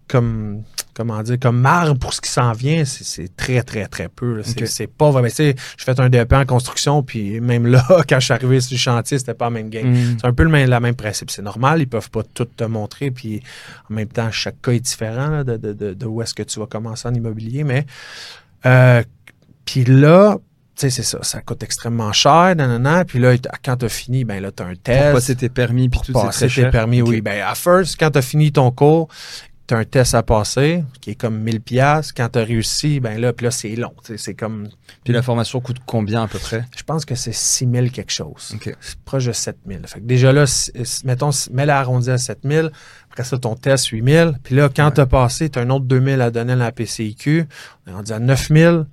comme comment dire, comme marre pour ce qui s'en vient, c'est- très, très, très peu. C'est pas vrai. Tu sais, j'ai fait un DEP en construction, puis même là, quand je suis arrivé sur le chantier, c'était pas la même game. Mm. C'est un peu le même, la même principe. C'est normal, ils peuvent pas tout te montrer, puis en même temps, chaque cas est différent là, de, de, de, de où est-ce que tu vas commencer en immobilier. Mais euh, puis là, tu sais, c'est ça, ça coûte extrêmement cher, nanana, puis là, quand tu as fini, ben là, tu as un test. tes permis, puis tout, c'est très cher. permis, oui. Ben, à first, quand tu as fini ton cours, tu as un test à passer qui est comme 1000 pièces Quand tu as réussi, ben là, puis là, c'est long. C'est comme, Puis la formation coûte combien à peu près? Je pense que c'est 6000 quelque chose. C'est proche de 7000. Fait que déjà là, mettons, mets l'arrondi à 7000. Après ça, ton test, 8000. Puis là, quand Ouais. tu as passé, tu as un autre 2000 à donner à la PCIQ. On est rendu à 9000.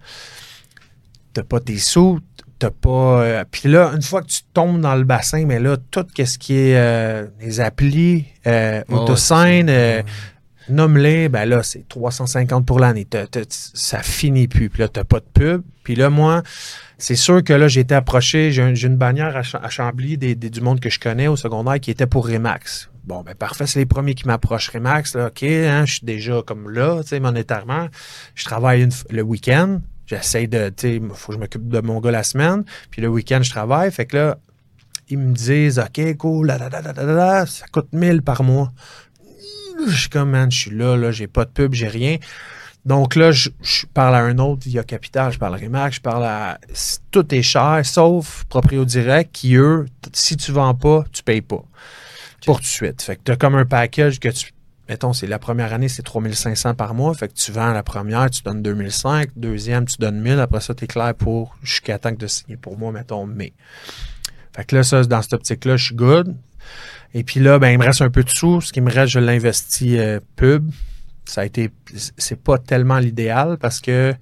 T'as pas tes sous. T'as pas. euh, puis là, une fois que tu tombes dans le bassin, mais là, tout ce qui est euh, les applis, euh, ouais, nomme-les, ben là, c'est 350 pour l'année. Ça finit plus. Puis là, t'as pas de pub. Puis là, moi, c'est sûr que là, j'ai été approché. J'ai un- j'ai une bannière à, Cha- à Chambly des, du monde que je connais au secondaire qui était pour Remax. Bon, ben parfait, c'est les premiers qui m'approchent Remax. Là, OK, hein, je suis déjà comme là, tu sais, monétairement. Je travaille le week-end. J'essaie de, tu sais, faut que je m'occupe de mon gars la semaine. Puis le week-end, je travaille. Fait que là, ils me disent, OK, cool, la, la, la, ça coûte 1000 par mois. Je suis comme, man, je suis là, là, j'ai pas de pub, j'ai rien. Donc là, je, je parle à un autre via Capital, je parle à Remax, je parle à. Tout est cher, sauf Proprio Direct, qui eux, si tu vends pas, tu payes pas. Pour tout de suite. Fait que tu as comme un package que tu. Mettons, c'est la première année, c'est 3500 par mois. Fait que tu vends la première, tu donnes 2005. Deuxième, tu donnes 1000. Après ça, tu es clair pour jusqu'à temps que de signer pour moi, mettons, mai. Fait que là, ça, dans cette optique-là, je suis good. Et puis là, ben, il me reste un peu de sous. Ce qui me reste, je l'investis euh, pub. Ça a été. C'est pas tellement l'idéal parce que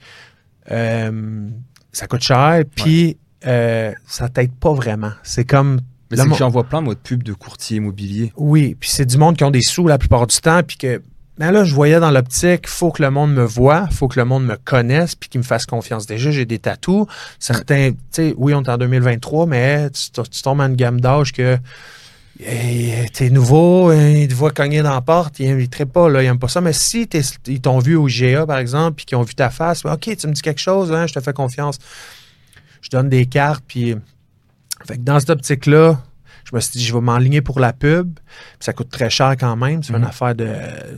euh, ça coûte cher. Puis euh, ça t'aide pas vraiment. C'est comme. Mais c'est que j'en vois plein, moi, de pubs de courtier immobilier. oui, puis c'est du monde qui ont des sous la plupart du temps, puis que ben là, je voyais dans l'optique, faut que le monde me voit, faut que le monde me connaisse, puis qu'il me fasse confiance. Déjà, j'ai des tatous. Certains, tu sais, oui, on est en 2023, mais tu, tu tombes à une gamme d'âge que t'es nouveau, hein, ils te voient cogner dans la porte, ils ne pas, là, ils n'aiment pas ça. Mais si ils t'ont vu au GA, par exemple, puis qu'ils ont vu ta face, ben, OK, tu me dis quelque chose, hein, je te fais confiance. Je donne des cartes, puis... Fait que dans cette optique-là, je me suis dit, je vais m'enligner pour la pub. Puis ça coûte très cher quand même. C'est Mhm. une affaire de.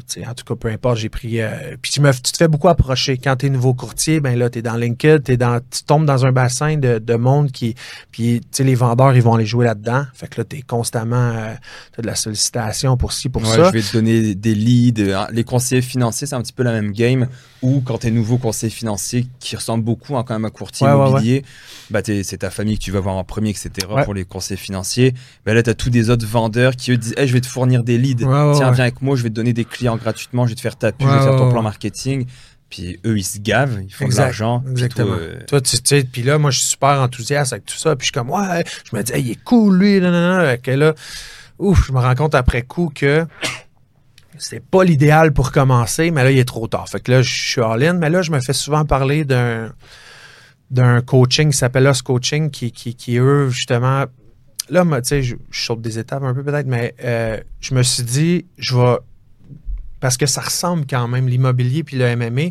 tu En tout cas, peu importe, j'ai pris. euh, puis tu, me, tu te fais beaucoup approcher. Quand tu es nouveau courtier, ben là, tu es dans LinkedIn, dans, tu tombes dans un bassin de, de monde qui. Puis, tu sais, les vendeurs, ils vont aller jouer là-dedans. Fait que là, tu es constamment. Euh, t'as de la sollicitation pour ci, pour Ouais, ça. je vais te donner des leads. hein. Les conseillers financiers, c'est un petit peu la même game. Ou quand tu es nouveau conseiller financier qui ressemble beaucoup hein, quand même à courtier Ouais, ouais, immobilier, bah, c'est ta famille que tu vas voir en premier, etc. Pour les conseillers financiers. Bah, là, tu as tous des autres vendeurs qui eux disent Hey, Je vais te fournir des leads. Tiens, ouais. viens avec moi, je vais te donner des clients gratuitement, je vais te faire ta pub, je vais te faire ton plan marketing. Puis eux, ils se gavent, ils font Exact, de l'argent. Exactement. toi, euh, Toi, tu sais, puis là, moi, je suis super enthousiaste avec tout ça. Puis je suis comme, ouais, je me dis, Hey, il est cool, lui. Non. Fait que là, ouf, je me rends compte après coup que c'est pas l'idéal pour commencer, mais là, il est trop tard. Fait que là, je suis all-in. Mais là, je me fais souvent parler d'un d'un coaching qui s'appelle Us Coaching, qui, qui, qui, eux, justement, là, moi, tu sais, je, je saute des étapes un peu peut-être, mais euh, je me suis dit, je vais. Parce que ça ressemble quand même, l'immobilier puis le MMA. La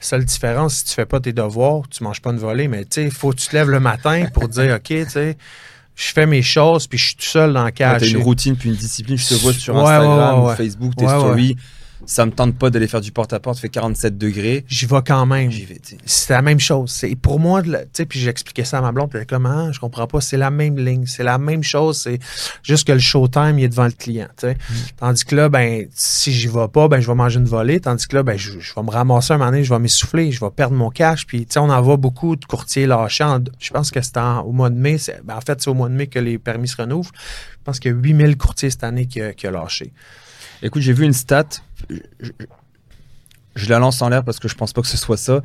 seule différence, si tu fais pas tes devoirs, tu manges pas une volée, mais tu sais, il faut que tu te lèves le matin pour dire, OK, tu sais, je fais mes choses, puis je suis tout seul dans le cage. t'as une routine puis une discipline, je te vois sur Ouais, Instagram ouais, ouais, ou ouais. Facebook, tes Ouais, ouais. stories. Ça me tente pas d'aller faire du porte-à-porte, fait 47 degrés. J'y vais quand même. J'y vais. C'est la même chose. C'est pour moi, tu sais, puis j'expliquais ça à ma blonde, puis elle était comme, Ah, je comprends pas, c'est la même ligne, c'est la même chose, c'est juste que le showtime, il est devant le client, tu sais. Tandis que là, ben, si j'y vais pas, ben, je vais manger une volée, tandis que là, ben, je, je vais me ramasser un moment donné, je vais m'essouffler, je vais perdre mon cash, puis, tu sais, on en voit beaucoup de courtiers lâchés. en- je pense que c'est au mois de mai, ben, en fait, c'est au mois de mai que les permis se renouvelent. Je pense qu'il y a 8000 courtiers cette année qui, qui a lâché. Écoute, j'ai vu une stat. Je- la lance en l'air parce que je pense pas que ce soit ça,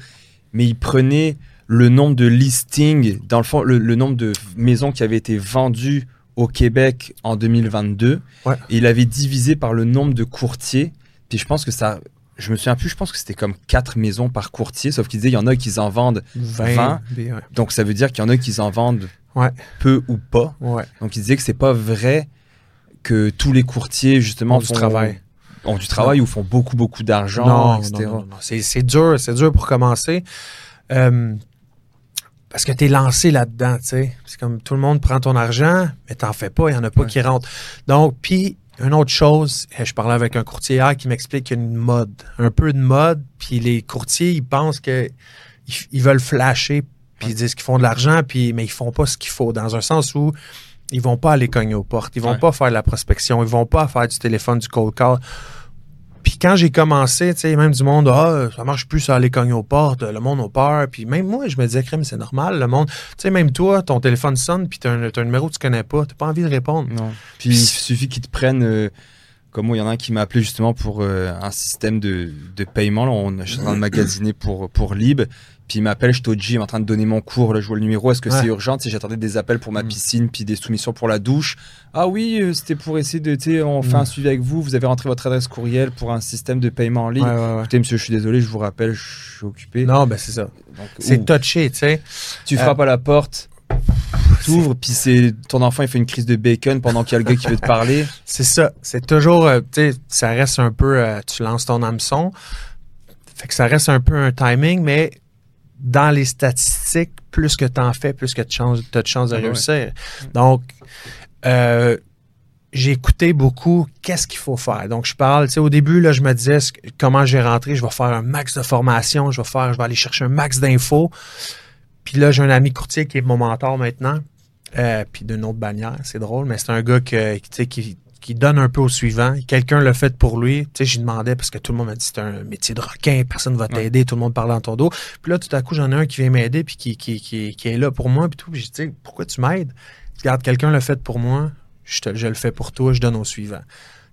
mais il prenait le nombre de listings, dans le fond, le, le nombre de maisons qui avaient été vendues au Québec en 2022, Ouais. et il avait divisé par le nombre de courtiers. Puis je pense que ça, je me souviens plus, je pense que c'était comme 4 maisons par courtier, sauf qu'il disait il y en a qui en vendent, 20. 20. puis, ouais. donc ça veut dire qu'il y en a qui en vendent Ouais. peu ou pas. Donc il disait que c'est pas vrai que tous les courtiers justement Ont du font- travail. Ont du travail ou font beaucoup beaucoup d'argent, non, etc. C'est, c'est dur, c'est dur pour commencer. Euh, parce que tu es lancé là-dedans, tu sais. C'est comme tout le monde prend ton argent, mais t'en fais pas, il y en a pas Ouais. qui rentrent. Donc, puis une autre chose, eh, je parlais avec un courtier hier qui m'explique qu'il y a une mode, un peu de mode, puis les courtiers, ils pensent que ils, ils veulent flasher, puis ils disent qu'ils font de l'argent, puis mais ils font pas ce qu'il faut, dans un sens où ils vont pas aller cogner aux portes, ils vont Ouais. pas faire de la prospection, ils vont pas faire du téléphone, du cold call. Puis quand j'ai commencé, tu sais, même du monde, ah, ça marche plus, ça aller cogner aux portes, le monde a peur. Puis même moi, je me disais, crème, c'est normal, le monde. Tu sais, même toi, ton téléphone sonne, puis t'as un, t'as un numéro que tu connais pas, t'as pas envie de répondre. Non. Puis il suffit qu'ils te prennent. euh, comme moi, il y en a un qui m'a appelé justement pour euh, un système de, de paiement. Là, on, suis en train de magasiner pour, pour Lib. Puis il m'appelle, je suis au gym en train de donner mon cours. Là, je vois le numéro. Est-ce que Ouais. c'est urgent sais, J'attendais des appels pour ma Mm. piscine, puis des soumissions pour la douche. Ah oui, euh, c'était pour essayer de. tu sais, On fait Mm. un suivi avec vous. Vous avez rentré votre adresse courriel pour un système de paiement en ligne. Ouais. Écoutez, monsieur, je suis désolé, je vous rappelle, je suis occupé. Non, ben c'est ça. C'est ou touché, tu sais. tu Euh, frappes à la porte, t'ouvres, puis c'est ton enfant, il fait une crise de bacon pendant qu'il y a le gars qui veut te parler. C'est ça. C'est toujours, euh, tu sais, ça reste un peu, euh, tu lances ton hameçon. Fait que ça reste un peu un timing, mais dans les statistiques, plus que tu en fais, plus que tu as de chances de Ah réussir. Donc, euh, j'ai écouté beaucoup qu'est-ce qu'il faut faire. Donc, je parle, tu sais, au début, là, je me disais comment j'ai rentré, je vais faire un max de formation, je vais faire, je vais aller chercher un max d'infos. Puis là, j'ai un ami courtier qui est mon mentor maintenant, euh, puis d'une autre bannière, c'est drôle, mais c'est un gars que, qui, qui donne un peu au suivant. Quelqu'un l'a fait pour lui. Tu sais, j'y demandais parce que tout le monde m'a dit c'est un métier de requin, personne va t'aider, tout le monde parle dans ton dos. Puis là, tout à coup, j'en ai un qui vient m'aider puis qui, qui, qui, qui est là pour moi puis tout. Puis j'ai dit, pourquoi tu m'aides? Regarde, quelqu'un l'a fait pour moi, je, te- je le fais pour toi, je donne au suivant.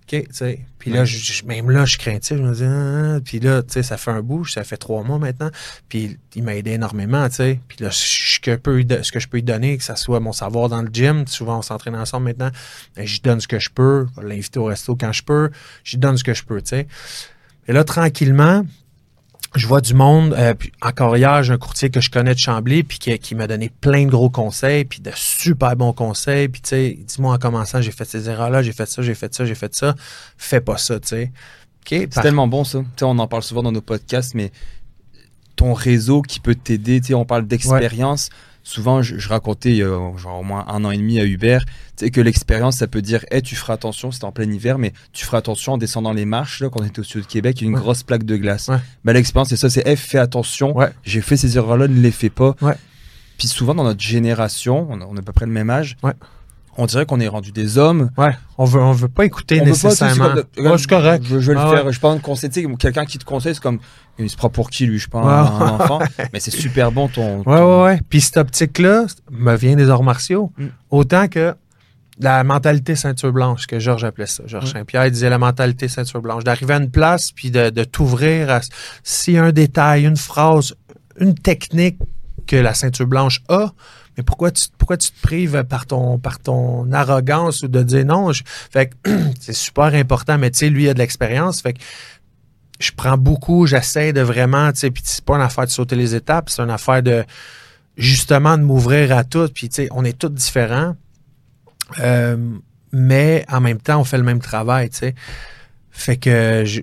OK, tu sais. Puis là, Ouais. je- je- même là, je craintif. Je me dis, ah, puis là, tu sais, ça fait un bout, ça fait trois mois maintenant. Puis il m'a aidé énormément, tu sais. Puis là, ce que, peux ce que je peux lui donner, que ça soit mon savoir dans le gym, souvent on s'entraîne ensemble maintenant, ben, j'y donne ce que je peux. Je vais l'inviter au resto quand je peux. J'y donne ce que je peux, tu sais. Et là, tranquillement, je vois du monde. euh, puis encore hier, j'ai un courtier que je connais de Chambly, puis qui, qui m'a donné plein de gros conseils, puis de super bons conseils. Puis tu sais, dis-moi en commençant, j'ai fait ces erreurs-là, j'ai fait ça, j'ai fait ça, j'ai fait ça. Fais pas ça, tu sais. OK? C'est par- tellement bon ça. Tu sais, on en parle souvent dans nos podcasts, mais ton réseau qui peut t'aider, tu sais, on parle d'expérience. Souvent, je, je racontais a genre au moins un an et demi à Hubert, que l'expérience, ça peut dire, hey, tu feras attention, c'était en plein hiver, mais tu feras attention en descendant les marches, là, quand on était au sud de Québec, il y a une Ouais. grosse plaque de glace. Ouais. Ben, l'expérience, c'est ça, c'est, hey, fais attention, Ouais. j'ai fait ces erreurs-là, ne les fais pas. Puis souvent, dans notre génération, on a, on a à peu près le même âge. On dirait qu'on est rendu des hommes, Ouais, on veut, on veut pas écouter on pas, nécessairement. Ouais, c'est correct. Je, je vais Ah le ouais. faire. Je pense tu sais, quelqu'un qui te conseille, c'est comme, il se prend pour qui lui, je pense, Ouais. un enfant. Mais c'est super bon ton. Ouais, ton- ouais, ouais. Puis cette optique-là me vient des arts martiaux. Mm. Autant que la mentalité ceinture blanche, que Georges appelait ça. Georges Ouais. Saint-Pierre disait la mentalité ceinture blanche. D'arriver à une place, puis de, de t'ouvrir à... A un détail, une phrase, une technique que la ceinture blanche a, mais pourquoi tu, pourquoi tu te prives par ton, par ton arrogance ou de dire non? Je- fait c'est super important, mais tu sais, lui, il a de l'expérience. Fait que je prends beaucoup, j'essaie de vraiment, tu sais, puis c'est pas une affaire de sauter les étapes, c'est une affaire de justement de m'ouvrir à tout. Puis tu sais, on est tous différents, euh, mais en même temps, on fait le même travail, tu sais. Fait que je,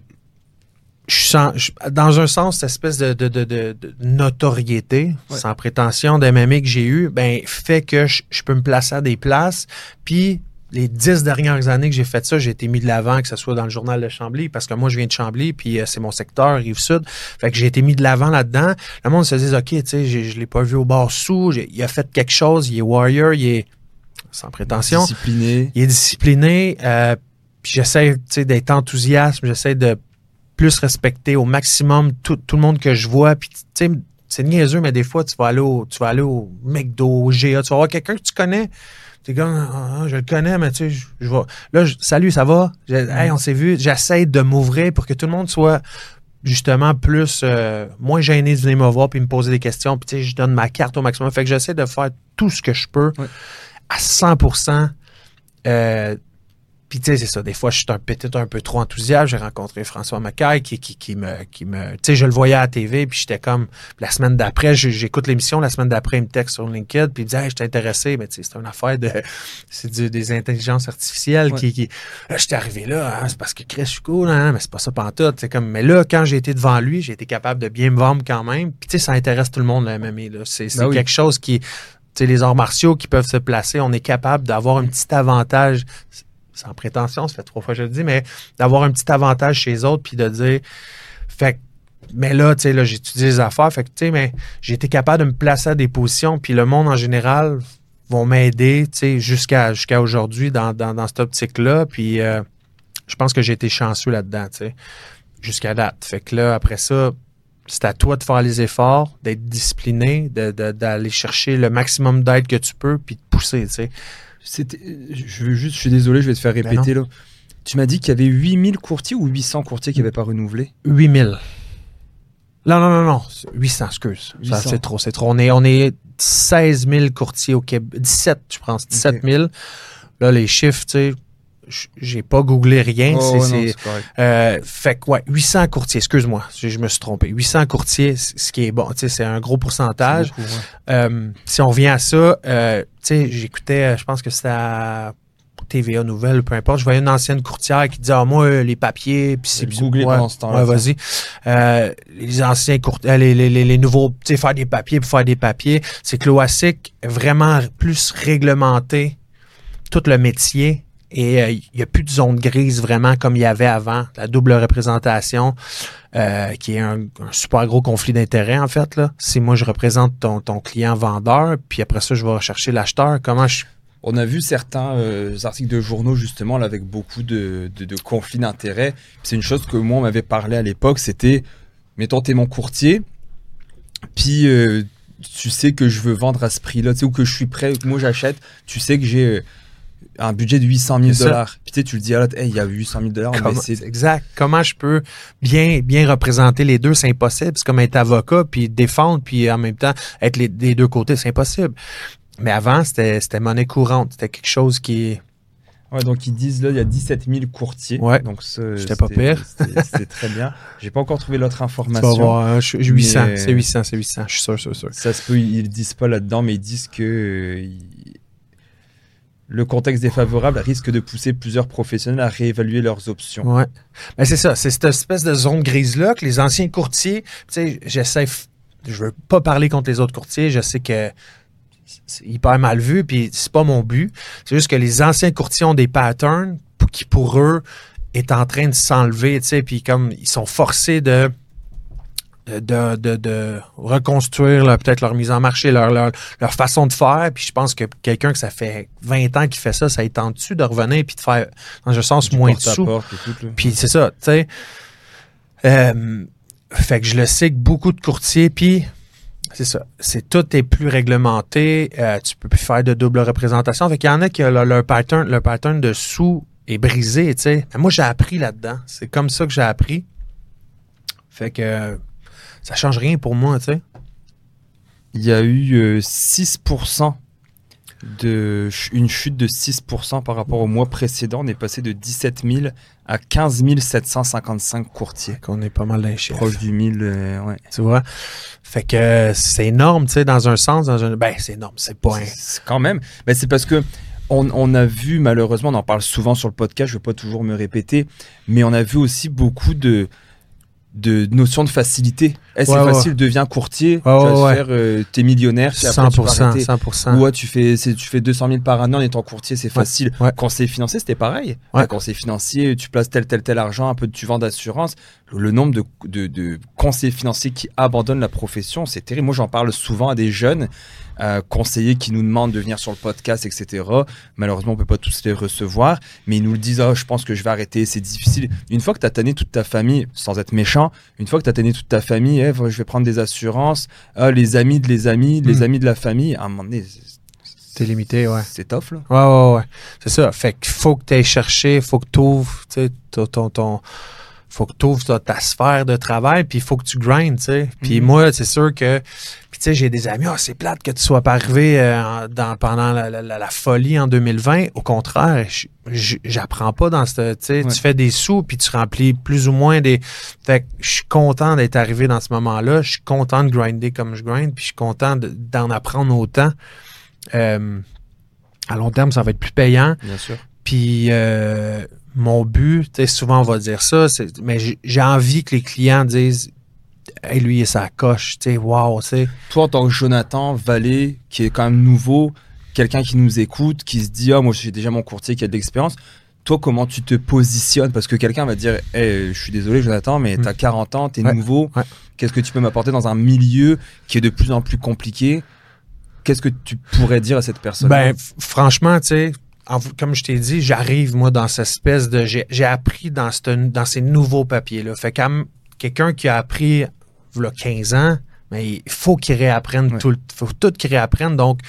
je sens, je- dans un sens, cette espèce de, de, de, de- notoriété, Ouais. sans prétention d'MMA que j'ai eu, ben fait que je, je peux me placer à des places. Puis les dix dernières années que j'ai fait ça, j'ai été mis de l'avant, que ce soit dans le journal de Chambly, parce que moi, je viens de Chambly, puis euh, c'est mon secteur, Rive-Sud. Fait que j'ai été mis de l'avant là-dedans. Le monde se dit, OK, tu sais, j'ai- je l'ai pas vu au bar sous, j'ai- il a fait quelque chose, il est warrior, il est sans prétention Discipliné. il est discipliné. euh, puis j'essaie tu sais, d'être enthousiaste, j'essaie de plus respecter au maximum tout, tout le monde que je vois. Puis tu sais, c'est niaiseux, mais des fois, tu vas aller au, tu vas aller au McDo, au GA, tu vas voir quelqu'un que tu connais. Tu comme, Ah, ah, je le connais, mais tu sais, je, je vais. Là, je- salut, ça va? Je- hey, on s'est vu. J'essaie de m'ouvrir pour que tout le monde soit justement plus euh, moins gêné de venir me voir puis me poser des questions. Puis tu sais, je donne ma carte au maximum. Fait que j'essaie de faire tout ce que je peux à 100%. Euh, puis tu sais, c'est ça. Des fois, je suis un peut-être un peu trop enthousiaste. J'ai rencontré François Macaille qui, qui, qui me, qui me, tu sais, je le voyais à la TV, puis j'étais comme la semaine d'après, j'écoute l'émission. La semaine d'après, il me texte sur LinkedIn, puis il me dit, hey, je t'ai intéressé, mais tu sais, c'est une affaire de, c'est des intelligences artificielles Ouais. qui, qui, là, j'étais arrivé là, hein, c'est parce que Chris, je suis cool, hein, mais c'est pas ça pantoute. C'est comme, mais là, quand j'ai été devant lui, j'ai été capable de bien me vendre quand même. Puis tu sais, ça intéresse tout le monde le MMA. Là, c'est c'est Ben oui. quelque chose qui, tu sais, les arts martiaux qui peuvent se placer, on est capable d'avoir un petit avantage sans prétention, ça fait trois fois que je le dis, mais d'avoir un petit avantage chez les autres, puis de dire, fait mais là, tu sais, là, j'ai étudié les affaires, fait que, tu sais, mais j'ai été capable de me placer à des positions, puis le monde en général vont m'aider, tu sais, jusqu'à aujourd'hui dans, dans, cette optique-là, puis euh, je pense que j'ai été chanceux là-dedans, tu sais, jusqu'à date. Fait que là, après ça, c'est à toi de faire les efforts, d'être discipliné, de- de- d'aller chercher le maximum d'aide que tu peux, puis de pousser, tu sais. C'était- Je veux juste, je suis désolé, je vais te faire répéter là. Tu m'as dit qu'il y avait 8000 courtiers ou 800 courtiers qui n'avaient pas renouvelé 8000. Non, non, non, non. 800, excuse. Ça, 800. C'est trop, c'est trop. On est, on est 16 000 courtiers au Québec. 17, je pense. 17 000. Là, les chiffres, tu sais, j'ai pas googlé rien. Oh, c'est, euh, fait que, ouais, 800 courtiers. Excuse-moi, je, je me suis trompé. 800 courtiers, ce qui est bon. Tu sais, c'est un gros pourcentage. C'est beaucoup, ouais. Euh, si on revient à ça, euh, tu sais, j'écoutais, euh, je pense que c'était à TVA Nouvelle, peu importe. Je voyais une ancienne courtière qui disait, ah, moi, les papiers, puis c'est ouais, pendant ce temps-là, Ouais, vas-y. Euh, les anciens courtiers, les, les, les, les nouveaux, tu sais, faire des papiers pour faire des papiers. C'est que l'OASIC est vraiment plus réglementé tout le métier. Et euh, il n'y a plus de zone grise vraiment comme il y avait avant. La double représentation, euh, qui est un, super gros conflit d'intérêts, en fait. Si moi, je représente ton, ton client vendeur, puis après ça, je vais rechercher l'acheteur, comment je... On a vu certains euh, articles de journaux justement avec beaucoup de, de, conflits d'intérêts. C'est une chose que moi on m'avait parlé à l'époque, c'était mettons t'es mon courtier, puis euh, tu sais que je veux vendre à ce prix-là, tu sais, ou que je suis prêt, que moi j'achète, tu sais que j'ai euh, un budget de 800 000 C'est ça. dollars. Puis tu sais, tu le dis à l'autre, hey, il y a 800 000 dollars, exact. Comment je peux bien, bien représenter les deux, c'est impossible. C'est comme être avocat, puis défendre, puis en même temps être les, des deux côtés, c'est impossible. Mais avant, c'était c'était monnaie courante. C'était quelque chose qui... Ouais, donc ils disent là, il y a 17 000 courtiers. Ouais. Donc ça, C'était pas pire. c'était- très bien. J'ai pas encore trouvé l'autre Tu vas information. voir, hein, je- je- 800, Mais- c'est 800, c'est 800, je suis sûr, sûr, sûr. Ça se peut, ils disent pas là-dedans, mais ils disent que euh, le contexte défavorable risque de pousser plusieurs professionnels à réévaluer leurs options. Ouais. Mais c'est ça, c'est cette espèce de zone grise-là que les anciens courtiers, tu sais, j'essaie, je veux pas parler contre les autres courtiers, je sais que c'est hyper mal vu, puis c'est pas mon but. C'est juste que les anciens courtiers ont des patterns qui, pour eux, est en train de s'enlever, tu sais, puis comme ils sont forcés de de, de, de reconstruire peut-être leur mise en marché, leur, leur, leur façon de faire. Puis je pense que quelqu'un que ça fait 20 ans qu'il fait ça, ça est en dessus de revenir puis de faire, dans un sens, Du moins de sous. Puis c'est ça, tu sais. Euh, fait que je le sais que beaucoup de courtiers, puis c'est ça, c'est tout est plus réglementé. euh, tu peux plus faire de double représentation. Fait qu'il y en a qui leur, leur pattern, leur pattern de sous est brisé, tu sais. Moi, j'ai appris là-dedans. C'est comme ça que j'ai appris. Fait que euh, ça change rien pour moi, tu sais. Il y a eu euh, 6% de ch- une chute de 6% par rapport au mois précédent. On est passé de 17 000 à 15 755 courtiers. Qu'on est pas mal dans les chiffres. Proche du 1000, euh, ouais. Tu vois? Fait que euh, c'est énorme, tu sais, dans un sens. Dans un... Ben, c'est énorme. C'est pas un... C'est- quand même. Ben, c'est parce que on, on a vu, malheureusement, on en parle souvent sur le podcast, je ne veux pas toujours me répéter, mais on a vu aussi beaucoup de, de notions de facilité. Eh, c'est Ouais, ouais. facile, deviens courtier, tu vas ouais, faire, euh, t'es millionnaire, puis après, tu peux 100%, arrêter. 100%. Ou tu fais, tu fais 200 000 par an en étant courtier, c'est facile. Conseiller financier, c'était pareil. Conseiller financier, tu places tel, tel, tel argent, un peu tu vends d'assurance. Le, le nombre de, de, de conseillers financiers qui abandonnent la profession, c'est terrible. Moi, j'en parle souvent à des jeunes euh, conseillers qui nous demandent de venir sur le podcast, etc. Malheureusement, on peut pas tous les recevoir, mais ils nous le disent, Ah, je pense que je vais arrêter, c'est difficile. Une fois que tu as tanné toute ta famille, sans être méchant, une fois que tu as tanné toute ta famille, Eh, je vais prendre des assurances, Ah, les amis de les amis, les Mm. amis de la famille, à un moment donné, c'est- C'est limité, ouais. c'est tough, là. Ouais, ouais, ouais. C'est ça. Fait qu'il faut que tu ailles chercher, faut que tu ouvres ton, ton, ton, faut que tu ouvres ta, ta sphère de travail, puis il faut que tu grindes, tu sais. Puis Mhm. moi, c'est sûr que... Puis tu sais, j'ai des amis, ah, c'est plate que tu sois pas arrivé euh, dans, pendant la, la- la- la folie en 2020. Au contraire, j'apprends pas dans ce... Tu sais, Ouais. tu fais des sous, puis tu remplis plus ou moins des... Fait que je suis content d'être arrivé dans ce moment-là. Je suis content de grinder comme je grind, puis je suis content de- d'en apprendre autant. Euh, à long terme, ça va être plus payant. Bien sûr. Puis euh, mon but, tu sais, souvent on va dire ça, mais j'ai- envie que les clients disent Hey, lui, il est sa coche, tu sais, wow, tu sais. Toi, en tant que Jonathan Vallée, qui est quand même nouveau, quelqu'un qui nous écoute, qui se dit, ah, moi, j'ai déjà mon courtier qui a de l'expérience. Toi, comment tu te positionnes? Parce que quelqu'un va dire, Hey, je suis désolé, Jonathan, mais Mm. t'as 40 ans, t'es Ouais, nouveau. ouais. Qu'est-ce que tu peux m'apporter dans un milieu qui est de plus en plus compliqué? Qu'est-ce que tu pourrais dire à cette personne Ben, franchement, tu sais, en- comme je t'ai dit, j'arrive, moi, dans cette espèce de. J'ai appris dans, cette- dans ces nouveaux papiers-là. Fait que quelqu'un qui a appris, il 15 ans, mais il faut qu'il réapprenne Ouais. tout. Il faut tout qu'il réapprenne. Donc,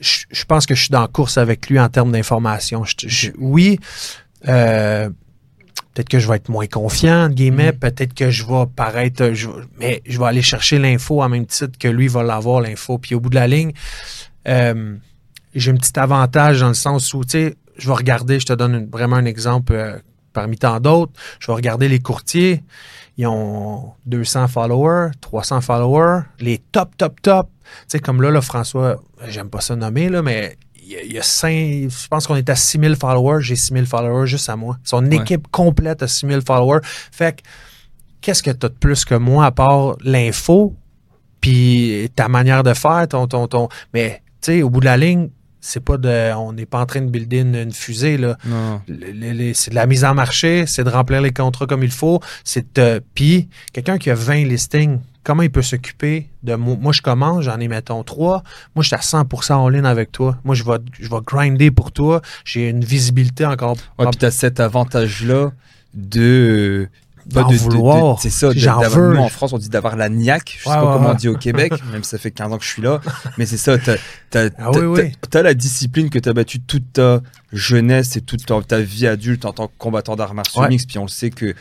je, je pense que je suis dans la course avec lui en termes d'information. Oui, euh, peut-être que je vais être moins confiant, entre guillemets. Mhm. Peut-être que je vais paraître. je- mais je vais aller chercher l'info en même titre que lui va l'avoir, l'info. Puis au bout de la ligne, euh, j'ai un petit avantage dans le sens où, tu sais, je vais regarder, je te donne une- vraiment un exemple euh, parmi tant d'autres. Je vais regarder les courtiers. Ils ont 200 followers, 300 followers, les top, top, top. Tu sais, comme là, là, François, j'aime pas ça nommer, là, mais il y a, il y a cinq, je pense qu'on est à 6000 followers. J'ai 6000 followers juste à moi. Son Ouais. équipe complète a 6000 followers. Fait que, qu'est-ce que tu as de plus que moi à part l'info, puis ta manière de faire, ton, ton, ton. Mais, tu sais, au bout de la ligne, c'est pas de. On n'est pas en train de builder une, une fusée, là. C'est de la mise en marché, c'est de remplir les contrats comme il faut. C'est de. Puis, quelqu'un qui a 20 listings, comment il peut s'occuper de moi? Moi, je commence, j'en ai, mettons, 3. Moi, je suis à 100% en ligne avec toi. Moi, je vais, je vais grinder pour toi. J'ai une visibilité encore. Ouais, puis t'as cet avantage-là de. D'en de- vouloir. c'est ça, J'en d'avoir- veux. nous, en France, on dit d'avoir la niaque. Je sais Ouais, pas ouais, comment ouais. on dit au Québec, même si ça fait 15 ans que je suis là. Mais c'est ça, t'as, t'as, Ah oui, oui. la discipline que t'as battue toute ta jeunesse et toute ta, ta vie adulte en tant que combattant d'arts martiaux mixtes. Puis on le sait que,